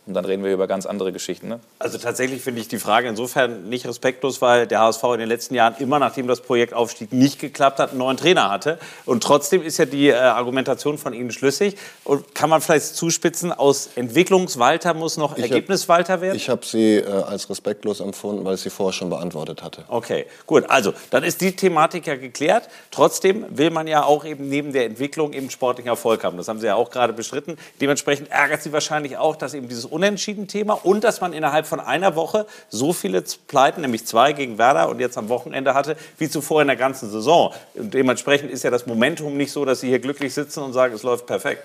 Und dann reden wir über ganz andere Geschichten. Ne? Also tatsächlich finde ich die Frage insofern nicht respektlos, weil der HSV in den letzten Jahren immer, nachdem das Projekt Aufstieg nicht geklappt hat, einen neuen Trainer hatte. Und trotzdem ist ja die äh, Argumentation von Ihnen schlüssig. Und kann man vielleicht zuspitzen, aus Entwicklungswalter muss noch Ergebniswalter werden? Ich habe sie äh, als respektlos empfunden, weil ich sie vorher schon beantwortet hatte. Okay, gut. Also, dann ist die Thematik ja geklärt. Trotzdem will man ja auch eben neben der Entwicklung eben sportlichen Erfolg haben. Das haben Sie ja auch gerade bestritten. Dementsprechend ärgert Sie wahrscheinlich auch, dass eben dieses Unentschieden-Thema und dass man innerhalb von einer Woche so viele Pleiten, nämlich zwei gegen Werder und jetzt am Wochenende hatte, wie zuvor in der ganzen Saison. Und dementsprechend ist ja das Momentum nicht so, dass Sie hier glücklich sitzen und sagen, es läuft perfekt.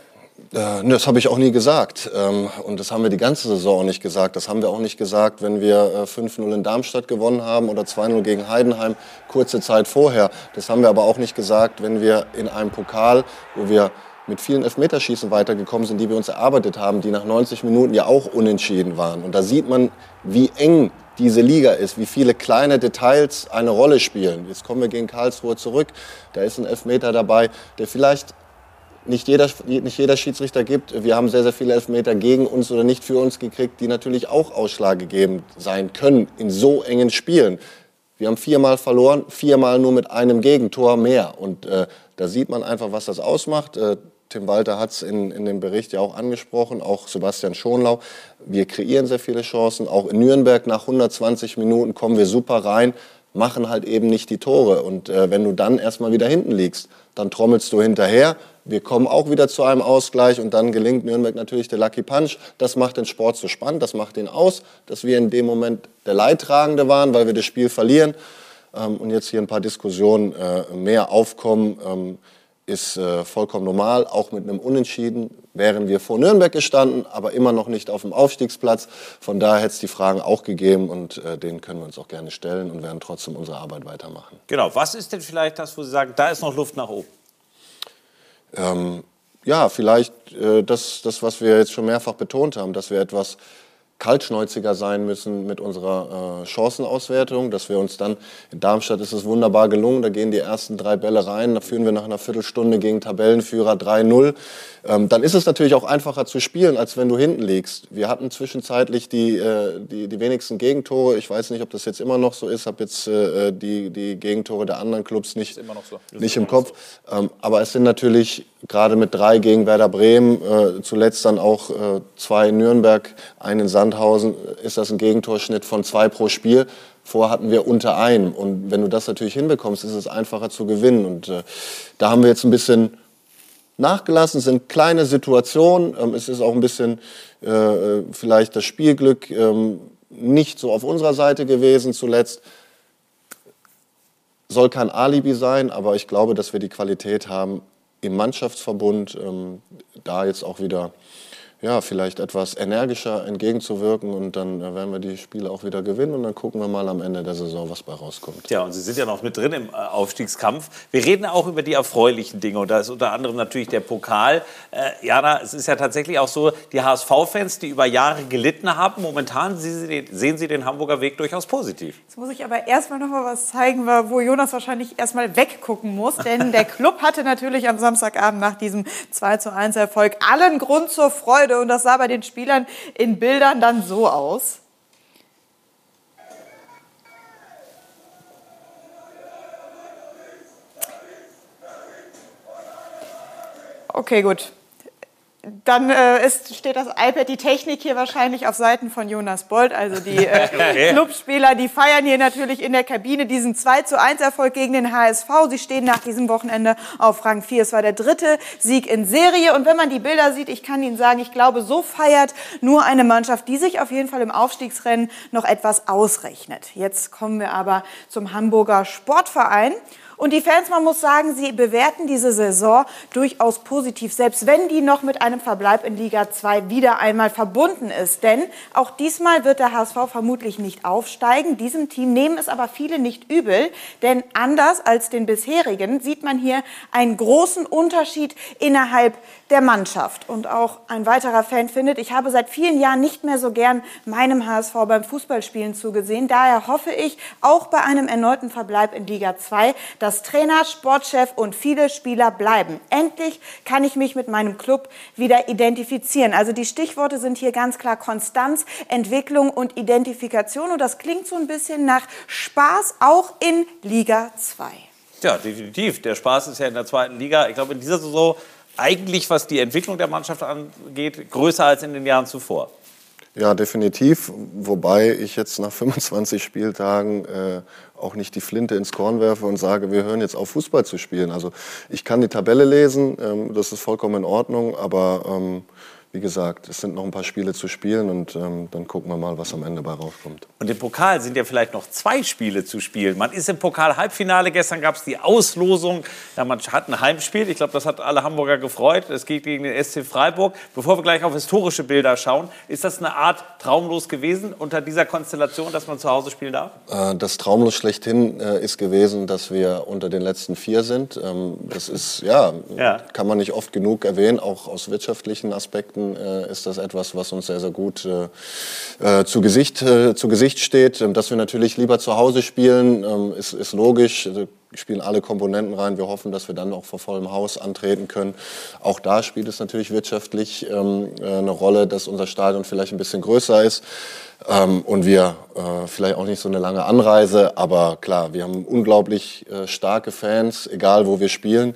Äh, das habe ich auch nie gesagt. Ähm, und das haben wir die ganze Saison auch nicht gesagt. Das haben wir auch nicht gesagt, wenn wir äh, 5-0 in Darmstadt gewonnen haben oder 2-0 gegen Heidenheim kurze Zeit vorher. Das haben wir aber auch nicht gesagt, wenn wir in einem Pokal, wo wir mit vielen Elfmeterschießen weitergekommen sind, die wir uns erarbeitet haben, die nach 90 Minuten ja auch unentschieden waren. Und da sieht man, wie eng diese Liga ist, wie viele kleine Details eine Rolle spielen. Jetzt kommen wir gegen Karlsruhe zurück, da ist ein Elfmeter dabei, der vielleicht nicht jeder, nicht jeder Schiedsrichter gibt. Wir haben sehr, sehr viele Elfmeter gegen uns oder nicht für uns gekriegt, die natürlich auch ausschlaggebend sein können in so engen Spielen. Wir haben viermal verloren, viermal nur mit einem Gegentor mehr. Und äh, da sieht man einfach, was das ausmacht. Äh, Tim Walter hat es in, in dem Bericht ja auch angesprochen, auch Sebastian Schonlau. Wir kreieren sehr viele Chancen. Auch in Nürnberg nach 120 Minuten kommen wir super rein, machen halt eben nicht die Tore. Und äh, wenn du dann erstmal wieder hinten liegst, dann trommelst du hinterher. Wir kommen auch wieder zu einem Ausgleich und dann gelingt Nürnberg natürlich der Lucky Punch. Das macht den Sport so spannend, das macht ihn aus, dass wir in dem Moment der Leidtragende waren, weil wir das Spiel verlieren. Ähm, und jetzt hier ein paar Diskussionen äh, mehr aufkommen, ähm, ist äh, vollkommen normal. Auch mit einem Unentschieden wären wir vor Nürnberg gestanden, aber immer noch nicht auf dem Aufstiegsplatz. Von daher hätte es die Fragen auch gegeben und äh, denen können wir uns auch gerne stellen und werden trotzdem unsere Arbeit weitermachen. Genau. Was ist denn vielleicht das, wo Sie sagen, da ist noch Luft nach oben? Ähm, ja, vielleicht äh, das, das, was wir jetzt schon mehrfach betont haben, dass wir etwas kaltschnäuziger sein müssen mit unserer äh, Chancenauswertung, dass wir uns dann, in Darmstadt ist es wunderbar gelungen, da gehen die ersten drei Bälle rein, da führen wir nach einer Viertelstunde gegen Tabellenführer 3-0. Ähm, dann ist es natürlich auch einfacher zu spielen, als wenn du hinten liegst. Wir hatten zwischenzeitlich die, äh, die, die wenigsten Gegentore, ich weiß nicht, ob das jetzt immer noch so ist, habe jetzt äh, die, die Gegentore der anderen Clubs nicht, so. nicht im Kopf. Ähm, aber es sind natürlich gerade mit drei gegen Werder Bremen, äh, zuletzt dann auch äh, zwei in Nürnberg, einen in Sandhausen, ist das ein Gegentorschnitt von zwei pro Spiel. Vorher hatten wir unter einem. Und wenn du das natürlich hinbekommst, ist es einfacher zu gewinnen. Und äh, da haben wir jetzt ein bisschen nachgelassen, es sind kleine Situationen. Ähm, es ist auch ein bisschen äh, vielleicht das Spielglück ähm, nicht so auf unserer Seite gewesen zuletzt. soll kein Alibi sein, aber ich glaube, dass wir die Qualität haben, im Mannschaftsverbund ähm, da jetzt auch wieder ja, vielleicht etwas energischer entgegenzuwirken und dann äh, werden wir die Spiele auch wieder gewinnen und dann gucken wir mal am Ende der Saison, was bei rauskommt. Ja, und Sie sind ja noch mit drin im äh, Aufstiegskampf. Wir reden auch über die erfreulichen Dinge und da ist unter anderem natürlich der Pokal. Äh, Jana, es ist ja tatsächlich auch so, die HSV-Fans, die über Jahre gelitten haben, momentan sehen Sie, den, sehen Sie den Hamburger Weg durchaus positiv. Jetzt muss ich aber erstmal noch mal was zeigen, wo Jonas wahrscheinlich erstmal weggucken muss, denn der Club hatte natürlich am Samstagabend nach diesem 2 zu 1 Erfolg allen Grund zur Freude und das sah bei den Spielern in Bildern dann so aus. Okay, gut dann äh, ist, steht das iPad, die Technik hier wahrscheinlich auf Seiten von Jonas Bolt. Also die äh, Clubspieler, die feiern hier natürlich in der Kabine diesen 2 zu 1 Erfolg gegen den HSV. Sie stehen nach diesem Wochenende auf Rang 4. Es war der dritte Sieg in Serie. Und wenn man die Bilder sieht, ich kann Ihnen sagen, ich glaube, so feiert nur eine Mannschaft, die sich auf jeden Fall im Aufstiegsrennen noch etwas ausrechnet. Jetzt kommen wir aber zum Hamburger Sportverein. Und die Fans, man muss sagen, sie bewerten diese Saison durchaus positiv, selbst wenn die noch mit einem Verbleib in Liga 2 wieder einmal verbunden ist. Denn auch diesmal wird der HSV vermutlich nicht aufsteigen. Diesem Team nehmen es aber viele nicht übel, denn anders als den bisherigen sieht man hier einen großen Unterschied innerhalb der Mannschaft. Und auch ein weiterer Fan findet, ich habe seit vielen Jahren nicht mehr so gern meinem HSV beim Fußballspielen zugesehen. Daher hoffe ich, auch bei einem erneuten Verbleib in Liga 2, dass Trainer, Sportchef und viele Spieler bleiben. Endlich kann ich mich mit meinem Club wieder identifizieren. Also die Stichworte sind hier ganz klar Konstanz, Entwicklung und Identifikation. Und das klingt so ein bisschen nach Spaß auch in Liga 2. Ja, definitiv. Der Spaß ist ja in der zweiten Liga. Ich glaube, in dieser Saison eigentlich, was die Entwicklung der Mannschaft angeht, größer als in den Jahren zuvor. Ja, definitiv. Wobei ich jetzt nach 25 Spieltagen äh, auch nicht die Flinte ins Korn werfe und sage, wir hören jetzt auf, Fußball zu spielen. Also ich kann die Tabelle lesen, ähm, das ist vollkommen in Ordnung, aber ähm, wie gesagt, es sind noch ein paar Spiele zu spielen und ähm, dann gucken wir mal, was am Ende bei rauskommt. Und im Pokal sind ja vielleicht noch zwei Spiele zu spielen. Man ist im Pokal-Halbfinale. Gestern gab es die Auslosung. Ja, man hat ein Heimspiel. Ich glaube, das hat alle Hamburger gefreut. Es geht gegen den SC Freiburg. Bevor wir gleich auf historische Bilder schauen, ist das eine Art traumlos gewesen unter dieser Konstellation, dass man zu Hause spielen darf? Äh, das traumlos schlechthin äh, ist gewesen, dass wir unter den letzten vier sind. Ähm, das ist, ja, ja, kann man nicht oft genug erwähnen, auch aus wirtschaftlichen Aspekten Seiten äh, ist das etwas, was uns sehr, sehr gut äh, äh zu, Gesicht, äh, zu Gesicht steht. Ähm, dass wir natürlich lieber zu Hause spielen, ähm, ist, ist logisch. Also, spielen alle Komponenten rein. Wir hoffen, dass wir dann auch vor vollem Haus antreten können. Auch da spielt es natürlich wirtschaftlich ähm, äh, eine Rolle, dass unser Stadion vielleicht ein bisschen größer ist ähm, und wir äh, vielleicht auch nicht so eine lange Anreise. Aber klar, wir haben unglaublich äh, starke Fans, egal wo wir spielen.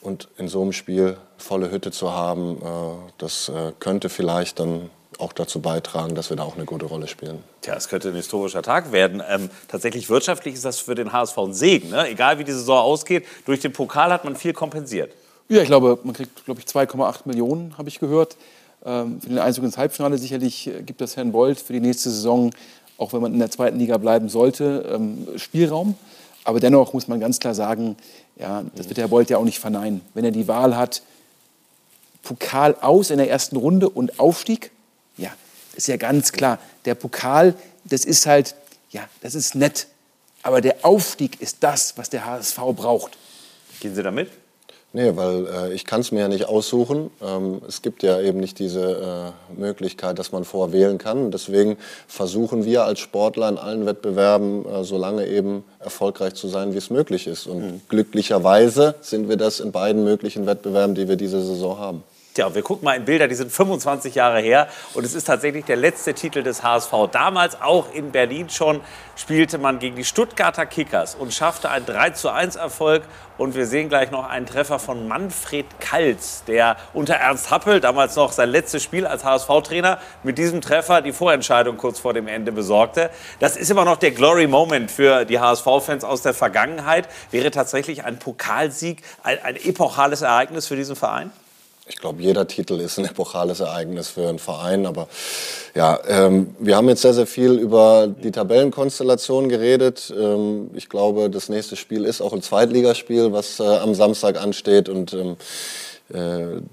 Und in so einem Spiel volle Hütte zu haben, äh, das äh, könnte vielleicht dann auch dazu beitragen, dass wir da auch eine gute Rolle spielen. Tja, es könnte ein historischer Tag werden. Ähm, tatsächlich wirtschaftlich ist das für den HSV ein Segen. Ne? Egal wie die Saison ausgeht, durch den Pokal hat man viel kompensiert. Ja, ich glaube, man kriegt, glaube ich, 2,8 Millionen, habe ich gehört. Ähm, für den Einzug ins Halbfinale sicherlich äh, gibt das Herrn Bolt für die nächste Saison, auch wenn man in der zweiten Liga bleiben sollte, ähm, Spielraum. Aber dennoch muss man ganz klar sagen, ja, das wird Herr Bolt ja auch nicht verneinen. Wenn er die Wahl hat, Pokal aus in der ersten Runde und Aufstieg, ja, ist ja ganz klar. Der Pokal, das ist halt, ja, das ist nett. Aber der Aufstieg ist das, was der HSV braucht. Gehen Sie damit? Nee, weil äh, ich kann es mir ja nicht aussuchen. Ähm, es gibt ja eben nicht diese äh, Möglichkeit, dass man vorwählen kann. Deswegen versuchen wir als Sportler in allen Wettbewerben äh, so lange eben erfolgreich zu sein, wie es möglich ist. Und mhm. glücklicherweise sind wir das in beiden möglichen Wettbewerben, die wir diese Saison haben. Tja, wir gucken mal in Bilder, die sind 25 Jahre her und es ist tatsächlich der letzte Titel des HSV. Damals auch in Berlin schon spielte man gegen die Stuttgarter Kickers und schaffte einen 3 zu 1 Erfolg und wir sehen gleich noch einen Treffer von Manfred Kaltz, der unter Ernst Happel, damals noch sein letztes Spiel als HSV-Trainer, mit diesem Treffer die Vorentscheidung kurz vor dem Ende besorgte. Das ist immer noch der Glory Moment für die HSV-Fans aus der Vergangenheit. Wäre tatsächlich ein Pokalsieg ein, ein epochales Ereignis für diesen Verein? Ich glaube, jeder Titel ist ein epochales Ereignis für einen Verein. Aber ja, ähm, wir haben jetzt sehr, sehr viel über die Tabellenkonstellation geredet. Ähm, ich glaube, das nächste Spiel ist auch ein Zweitligaspiel, was äh, am Samstag ansteht. Und ähm, äh,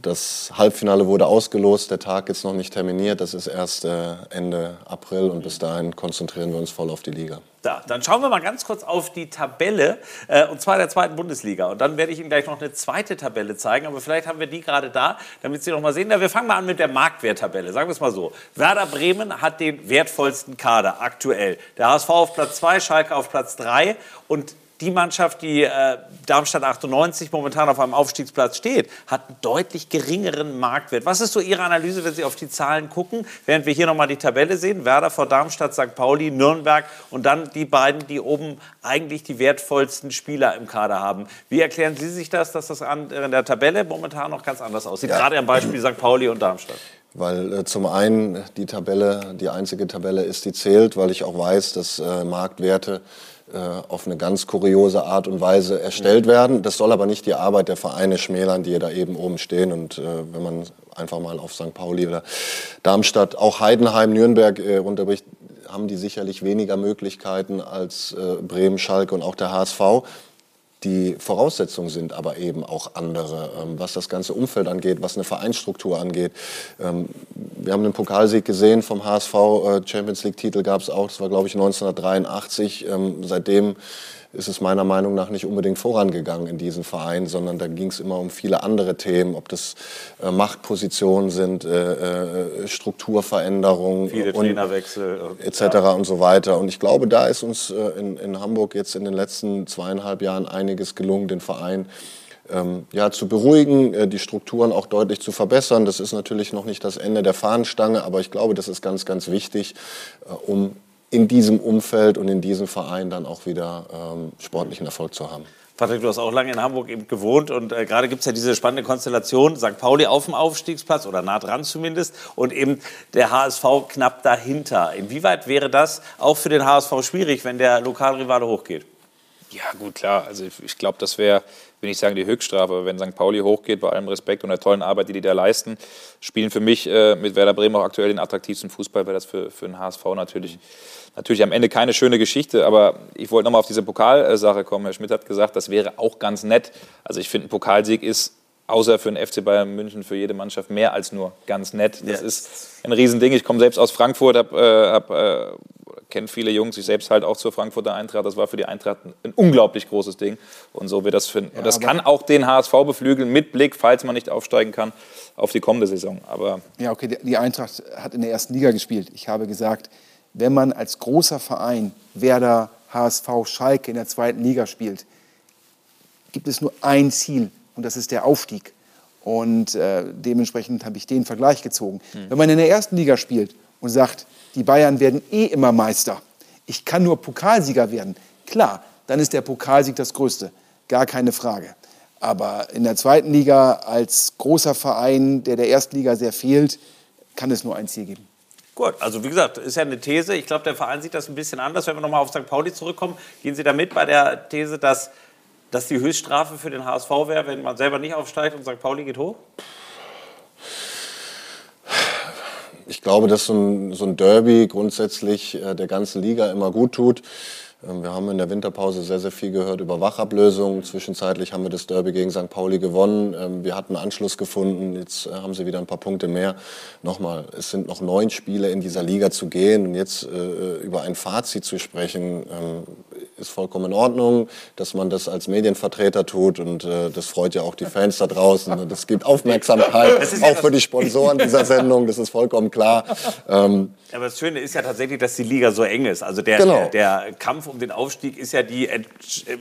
das Halbfinale wurde ausgelost, der Tag ist noch nicht terminiert, das ist erst äh, Ende April und bis dahin konzentrieren wir uns voll auf die Liga. Da, dann schauen wir mal ganz kurz auf die Tabelle, äh, und zwar der zweiten Bundesliga. Und dann werde ich Ihnen gleich noch eine zweite Tabelle zeigen, aber vielleicht haben wir die gerade da, damit Sie noch mal sehen. Na, wir fangen mal an mit der Marktwerttabelle, sagen wir es mal so. Werder Bremen hat den wertvollsten Kader aktuell. Der HSV auf Platz 2, Schalke auf Platz 3 und die Mannschaft, die äh, Darmstadt 98 momentan auf einem Aufstiegsplatz steht, hat einen deutlich geringeren Marktwert. Was ist so Ihre Analyse, wenn Sie auf die Zahlen gucken? Während wir hier nochmal die Tabelle sehen, Werder vor Darmstadt, St. Pauli, Nürnberg und dann die beiden, die oben eigentlich die wertvollsten Spieler im Kader haben. Wie erklären Sie sich das, dass das in der Tabelle momentan noch ganz anders aussieht? Ja. Gerade am Beispiel St. Pauli und Darmstadt. Weil äh, zum einen die Tabelle, die einzige Tabelle ist, die zählt, weil ich auch weiß, dass äh, Marktwerte auf eine ganz kuriose Art und Weise erstellt werden. Das soll aber nicht die Arbeit der Vereine schmälern, die da eben oben stehen. Und äh, wenn man einfach mal auf St. Pauli oder Darmstadt, auch Heidenheim, Nürnberg äh, runterbricht, haben die sicherlich weniger Möglichkeiten als äh, Bremen, Schalke und auch der HSV. Die Voraussetzungen sind aber eben auch andere, ähm, was das ganze Umfeld angeht, was eine Vereinsstruktur angeht. Ähm, wir haben den Pokalsieg gesehen vom HSV, äh, Champions League-Titel gab es auch, das war glaube ich 1983. Ähm, seitdem ist es meiner Meinung nach nicht unbedingt vorangegangen in diesem Verein, sondern da ging es immer um viele andere Themen, ob das äh, Machtpositionen sind, äh, äh, Strukturveränderungen viele und, Trainerwechsel etc. Ja. und so weiter. Und ich glaube, da ist uns äh, in, in Hamburg jetzt in den letzten zweieinhalb Jahren einiges gelungen, den Verein ähm, ja, zu beruhigen, äh, die Strukturen auch deutlich zu verbessern. Das ist natürlich noch nicht das Ende der Fahnenstange, aber ich glaube, das ist ganz, ganz wichtig, äh, um in diesem Umfeld und in diesem Verein dann auch wieder ähm, sportlichen Erfolg zu haben. Patrick, du hast auch lange in Hamburg eben gewohnt und äh, gerade gibt es ja diese spannende Konstellation, St. Pauli auf dem Aufstiegsplatz oder nah dran zumindest und eben der HSV knapp dahinter. Inwieweit wäre das auch für den HSV schwierig, wenn der Lokalrivale hochgeht? Ja, gut, klar. Also ich, ich glaube, das wäre, will ich sagen, die Höchststrafe. Wenn St. Pauli hochgeht, bei allem Respekt und der tollen Arbeit, die die da leisten, spielen für mich äh, mit Werder Bremen auch aktuell den attraktivsten Fußball, wäre das für, für den HSV natürlich, natürlich am Ende keine schöne Geschichte. Aber ich wollte nochmal auf diese Pokalsache kommen. Herr Schmidt hat gesagt, das wäre auch ganz nett. Also ich finde, ein Pokalsieg ist außer für den FC Bayern München für jede Mannschaft mehr als nur ganz nett. Das ja. ist ein Riesending. Ich komme selbst aus Frankfurt, habe äh, hab, äh, kenne viele Jungs, ich selbst halt auch zur Frankfurter Eintracht. Das war für die Eintracht ein unglaublich großes Ding. Und so wird das finden. Ja, und das kann auch den HSV beflügeln mit Blick, falls man nicht aufsteigen kann, auf die kommende Saison. Aber ja, okay, die Eintracht hat in der ersten Liga gespielt. Ich habe gesagt, wenn man als großer Verein Werder, HSV, Schalke in der zweiten Liga spielt, gibt es nur ein Ziel und das ist der Aufstieg. Und äh, dementsprechend habe ich den Vergleich gezogen. Mhm. Wenn man in der ersten Liga spielt und sagt, die Bayern werden eh immer Meister. Ich kann nur Pokalsieger werden. Klar, dann ist der Pokalsieg das Größte. Gar keine Frage. Aber in der zweiten Liga als großer Verein, der der ersten Liga sehr fehlt, kann es nur ein Ziel geben. Gut, also wie gesagt, ist ja eine These. Ich glaube, der Verein sieht das ein bisschen anders. Wenn wir nochmal auf St. Pauli zurückkommen, gehen Sie da mit bei der These, dass, dass die Höchststrafe für den HSV wäre, wenn man selber nicht aufsteigt und St. Pauli geht hoch? ich glaube, dass so ein, so ein Derby grundsätzlich äh, der ganzen Liga immer gut tut. Ähm, wir haben in der Winterpause sehr, sehr viel gehört über Wachablösungen. Zwischenzeitlich haben wir das Derby gegen St. Pauli gewonnen. Ähm, wir hatten Anschluss gefunden. Jetzt äh, haben sie wieder ein paar Punkte mehr. Nochmal, es sind noch neun Spiele in dieser Liga zu gehen. Und jetzt äh, über ein Fazit zu sprechen, ähm, ist vollkommen in Ordnung, dass man das als Medienvertreter tut. Und äh, das freut ja auch die Fans da draußen. Und das gibt Aufmerksamkeit, auch für die Sponsoren dieser Sendung. Das ist vollkommen klar. Ähm, aber das Schöne ist ja tatsächlich, dass die Liga so eng ist. Also der, genau. der, der Kampf um den Aufstieg ist ja die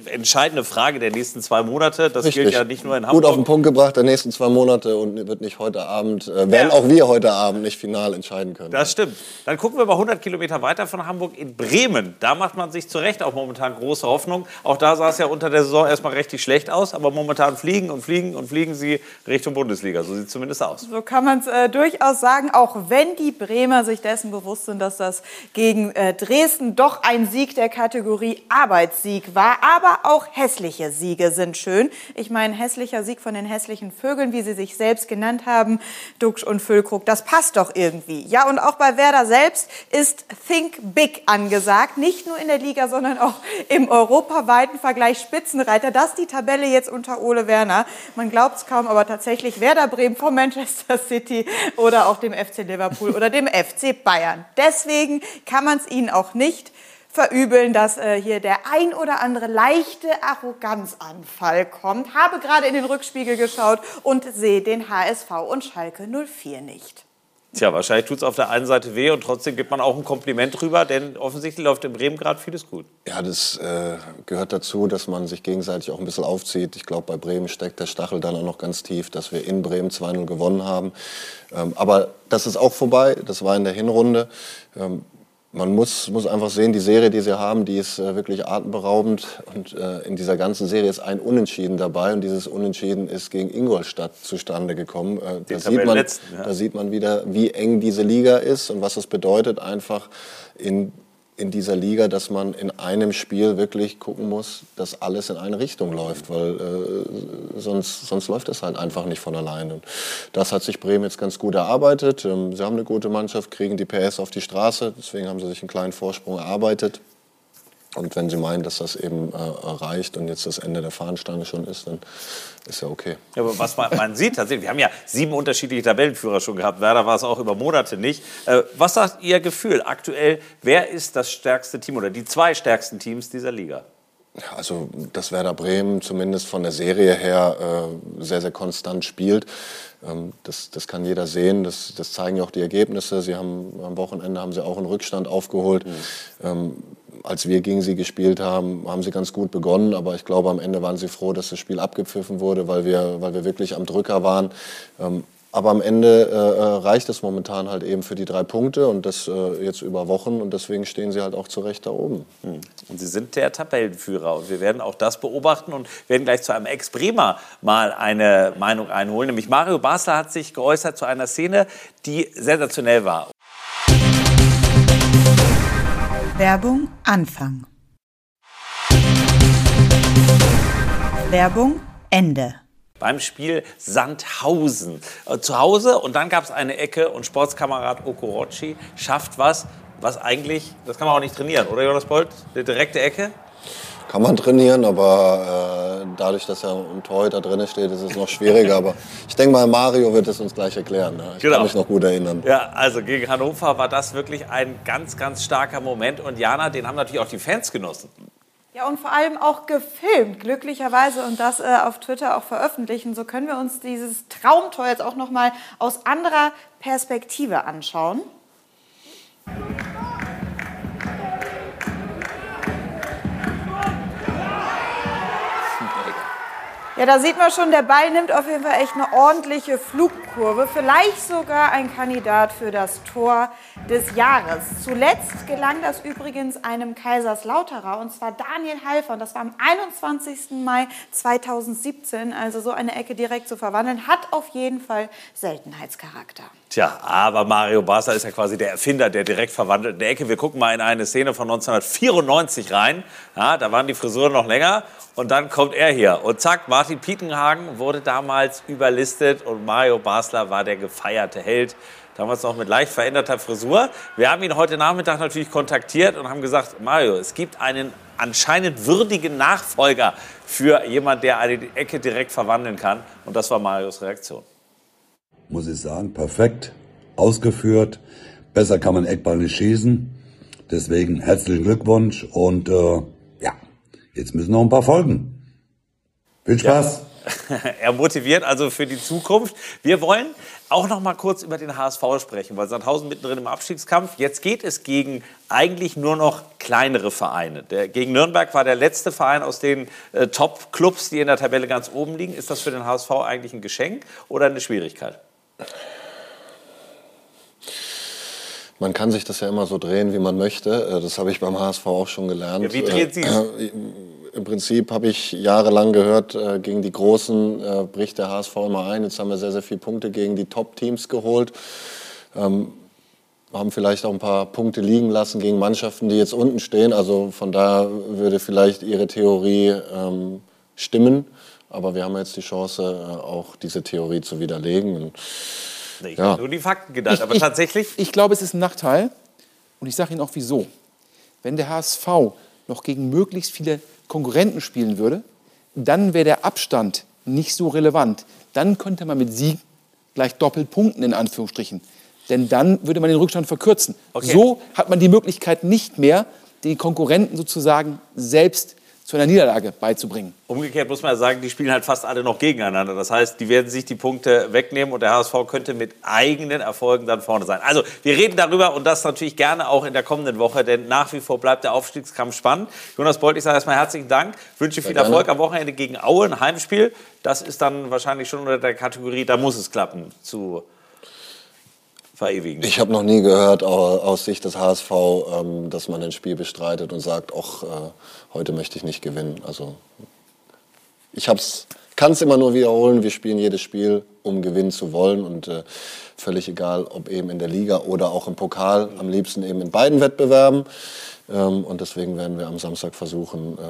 entscheidende Frage der nächsten zwei Monate. Das Richtig. gilt ja nicht nur in Hamburg. Gut auf den Punkt gebracht, der nächsten zwei Monate und wird nicht heute Abend, äh, werden ja. auch wir heute Abend nicht final entscheiden können. Das stimmt. Dann gucken wir mal 100 Kilometer weiter von Hamburg in Bremen. Da macht man sich zu Recht auch momentan momentan große Hoffnung. Auch da sah es ja unter der Saison erstmal richtig schlecht aus, aber momentan fliegen und fliegen und fliegen sie Richtung Bundesliga. So sieht es zumindest aus. So kann man es äh, durchaus sagen, auch wenn die Bremer sich dessen bewusst sind, dass das gegen äh, Dresden doch ein Sieg der Kategorie Arbeitssieg war. Aber auch hässliche Siege sind schön. Ich meine, hässlicher Sieg von den hässlichen Vögeln, wie sie sich selbst genannt haben, Duxch und Füllkrug, das passt doch irgendwie. Ja, und auch bei Werder selbst ist Think Big angesagt. Nicht nur in der Liga, sondern auch im europaweiten Vergleich Spitzenreiter. Das ist die Tabelle jetzt unter Ole Werner. Man glaubt es kaum, aber tatsächlich Werder Bremen vor Manchester City oder auch dem FC Liverpool oder dem FC Bayern. Deswegen kann man es ihnen auch nicht verübeln, dass äh, hier der ein oder andere leichte Arroganzanfall kommt. Habe gerade in den Rückspiegel geschaut und sehe den HSV und Schalke 04 nicht. Tja, wahrscheinlich tut es auf der einen Seite weh und trotzdem gibt man auch ein Kompliment drüber, denn offensichtlich läuft in Bremen gerade vieles gut. Ja, das äh, gehört dazu, dass man sich gegenseitig auch ein bisschen aufzieht. Ich glaube, bei Bremen steckt der Stachel dann auch noch ganz tief, dass wir in Bremen 2-0 gewonnen haben. Ähm, aber das ist auch vorbei, das war in der Hinrunde. Ähm, man muss, muss einfach sehen, die Serie, die sie haben, die ist äh, wirklich atemberaubend. Und äh, in dieser ganzen Serie ist ein Unentschieden dabei. Und dieses Unentschieden ist gegen Ingolstadt zustande gekommen. Äh, da, sieht man, ja. da sieht man wieder, wie eng diese Liga ist und was es bedeutet, einfach in in dieser Liga, dass man in einem Spiel wirklich gucken muss, dass alles in eine Richtung läuft, weil äh, sonst, sonst läuft es halt einfach nicht von alleine. Und das hat sich Bremen jetzt ganz gut erarbeitet. Ähm, sie haben eine gute Mannschaft, kriegen die PS auf die Straße, deswegen haben sie sich einen kleinen Vorsprung erarbeitet. Und wenn Sie meinen, dass das eben äh, reicht und jetzt das Ende der Fahnenstange schon ist, dann ist ja okay. Ja, aber was man, man sieht tatsächlich, wir haben ja sieben unterschiedliche Tabellenführer schon gehabt. Werder war es auch über Monate nicht. Äh, was sagt Ihr Gefühl aktuell? Wer ist das stärkste Team oder die zwei stärksten Teams dieser Liga? Also, dass Werder Bremen zumindest von der Serie her äh, sehr, sehr konstant spielt. Ähm, das, das kann jeder sehen. Das, das zeigen ja auch die Ergebnisse. Sie haben am Wochenende haben sie auch einen Rückstand aufgeholt. Mhm. Ähm, als wir gegen sie gespielt haben, haben sie ganz gut begonnen, aber ich glaube, am Ende waren sie froh, dass das Spiel abgepfiffen wurde, weil wir, weil wir wirklich am Drücker waren. Ähm, aber am Ende äh, äh, reicht es momentan halt eben für die drei Punkte und das äh, jetzt über Wochen und deswegen stehen sie halt auch zu Recht da oben. Hm. Und sie sind der Tabellenführer und wir werden auch das beobachten und werden gleich zu einem Ex-Bremer mal eine Meinung einholen. Nämlich Mario Basler hat sich geäußert zu einer Szene, die sensationell war. Werbung Anfang. Werbung Ende. Beim Spiel Sandhausen. Äh, zu Hause und dann gab es eine Ecke und Sportskamerad Okorochi schafft was, was eigentlich, das kann man auch nicht trainieren, oder Jonas Bolt? Eine direkte Ecke? Kann man trainieren, aber äh, dadurch, dass ja ein Torhüter drin steht, ist es noch schwieriger. aber ich denke mal, Mario wird es uns gleich erklären. Ne? Ich genau. kann mich noch gut erinnern. Ja, also gegen Hannover war das wirklich ein ganz, ganz starker Moment. Und Jana, den haben natürlich auch die Fans genossen. Ja, und vor allem auch gefilmt, glücklicherweise, und das äh, auf Twitter auch veröffentlichen. So können wir uns dieses Traumtor jetzt auch noch mal aus anderer Perspektive anschauen. Ja, da sieht man schon, der Ball nimmt auf jeden Fall echt eine ordentliche Flugkurve. Vielleicht sogar ein Kandidat für das Tor des Jahres. Zuletzt gelang das übrigens einem Kaiserslauterer und zwar Daniel Halfer. Und das war am 21. Mai 2017. Also so eine Ecke direkt zu verwandeln, hat auf jeden Fall Seltenheitscharakter. Tja, aber Mario Basler ist ja quasi der Erfinder der direkt verwandelten Ecke. Wir gucken mal in eine Szene von 1994 rein. Ja, da waren die Frisuren noch länger. Und dann kommt er hier. Und zack, Martin Pietenhagen wurde damals überlistet und Mario Basler war der gefeierte Held. Damals noch mit leicht veränderter Frisur. Wir haben ihn heute Nachmittag natürlich kontaktiert und haben gesagt, Mario, es gibt einen anscheinend würdigen Nachfolger für jemand, der eine Ecke direkt verwandeln kann. Und das war Marios Reaktion muss ich sagen, perfekt ausgeführt. Besser kann man Eckball nicht schießen. Deswegen herzlichen Glückwunsch und äh, ja, jetzt müssen noch ein paar folgen. Viel Spaß. Ja. er motiviert also für die Zukunft. Wir wollen auch noch mal kurz über den HSV sprechen, weil Sandhausen mittendrin im Abstiegskampf. Jetzt geht es gegen eigentlich nur noch kleinere Vereine. Der, gegen Nürnberg war der letzte Verein aus den äh, Top-Clubs, die in der Tabelle ganz oben liegen. Ist das für den HSV eigentlich ein Geschenk oder eine Schwierigkeit? Man kann sich das ja immer so drehen, wie man möchte. Äh, Das habe ich beim HSV auch schon gelernt. Ja, wie dreht Äh, sie's? äh, Im Prinzip habe ich jahrelang gehört, äh, gegen die Großen äh, bricht der HSV immer ein. Jetzt haben wir sehr, sehr viele Punkte gegen die Top-Teams geholt. Ähm, haben vielleicht auch ein paar Punkte liegen lassen gegen Mannschaften, die jetzt unten stehen. Also von daher würde vielleicht Ihre Theorie ähm, stimmen. Aber wir haben jetzt die Chance, äh, auch diese Theorie zu widerlegen. Und, Ich ja. habe nur die Fakten genannt, Ich- aber ich- tatsächlich. Ich glaube, es ist ein Nachteil und ich sage Ihnen auch wieso. Wenn der HSV noch gegen möglichst viele Konkurrenten spielen würde, dann wäre der Abstand nicht so relevant. Dann könnte man mit Sieg gleich doppelt punkten, in Anführungsstrichen. Denn dann würde man den Rückstand verkürzen. Okay. So hat man die Möglichkeit nicht mehr, die Konkurrenten sozusagen selbst zu einer Niederlage beizubringen. Umgekehrt muss man ja sagen, die spielen halt fast alle noch gegeneinander. Das heißt, die werden sich die Punkte wegnehmen und der HSV könnte mit eigenen Erfolgen dann vorne sein. Also, wir reden darüber und das natürlich gerne auch in der kommenden Woche, denn nach wie vor bleibt der Aufstiegskampf spannend. Jonas Bolt, ich sage erstmal herzlichen Dank, wünsche viel. Erfolg am Wochenende gegen Aue, ein Heimspiel. Das ist dann wahrscheinlich schon unter der Kategorie, da muss es klappen, zu verewigen. Ich habe noch nie gehört au- aus Sicht des HSV, ähm, dass man ein Spiel bestreitet und sagt, ach, äh, heute möchte ich nicht gewinnen. Also ich kann es immer nur wiederholen, wir spielen jedes Spiel, um gewinnen zu wollen und äh, völlig egal, ob eben in der Liga oder auch im Pokal, am liebsten eben in beiden Wettbewerben. Ähm, und deswegen werden wir am Samstag versuchen, äh,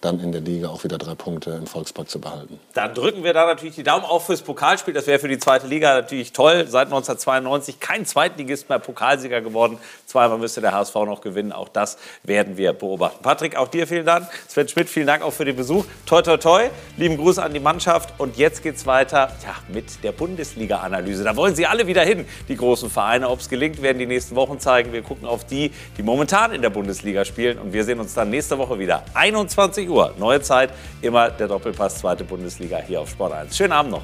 dann in der Liga auch wieder drei Punkte im Volkspark zu behalten. Dann drücken wir da natürlich die Daumen auf fürs Pokalspiel. Das wäre für die zweite Liga natürlich toll. Seit 1992 kein Zweitligist mehr Pokalsieger geworden. Zweimal müsste der HSV noch gewinnen. Auch das werden wir beobachten. Patrick, auch dir vielen Dank. Sven Schmidt, vielen Dank auch für den Besuch. Toi, toi, toi. Lieben Gruß an die Mannschaft. Und jetzt geht's weiter ja, mit der Bundesliga-Analyse. Da wollen Sie alle wieder hin, die großen Vereine. Ob es gelingt, werden die nächsten Wochen zeigen. Wir gucken auf die, die momentan in der Bundesliga spielen. Und wir sehen uns dann nächste Woche wieder. 21 Uhr, neue Zeit. Immer der Doppelpass, zweite Bundesliga hier auf Sport 1. Schönen Abend noch.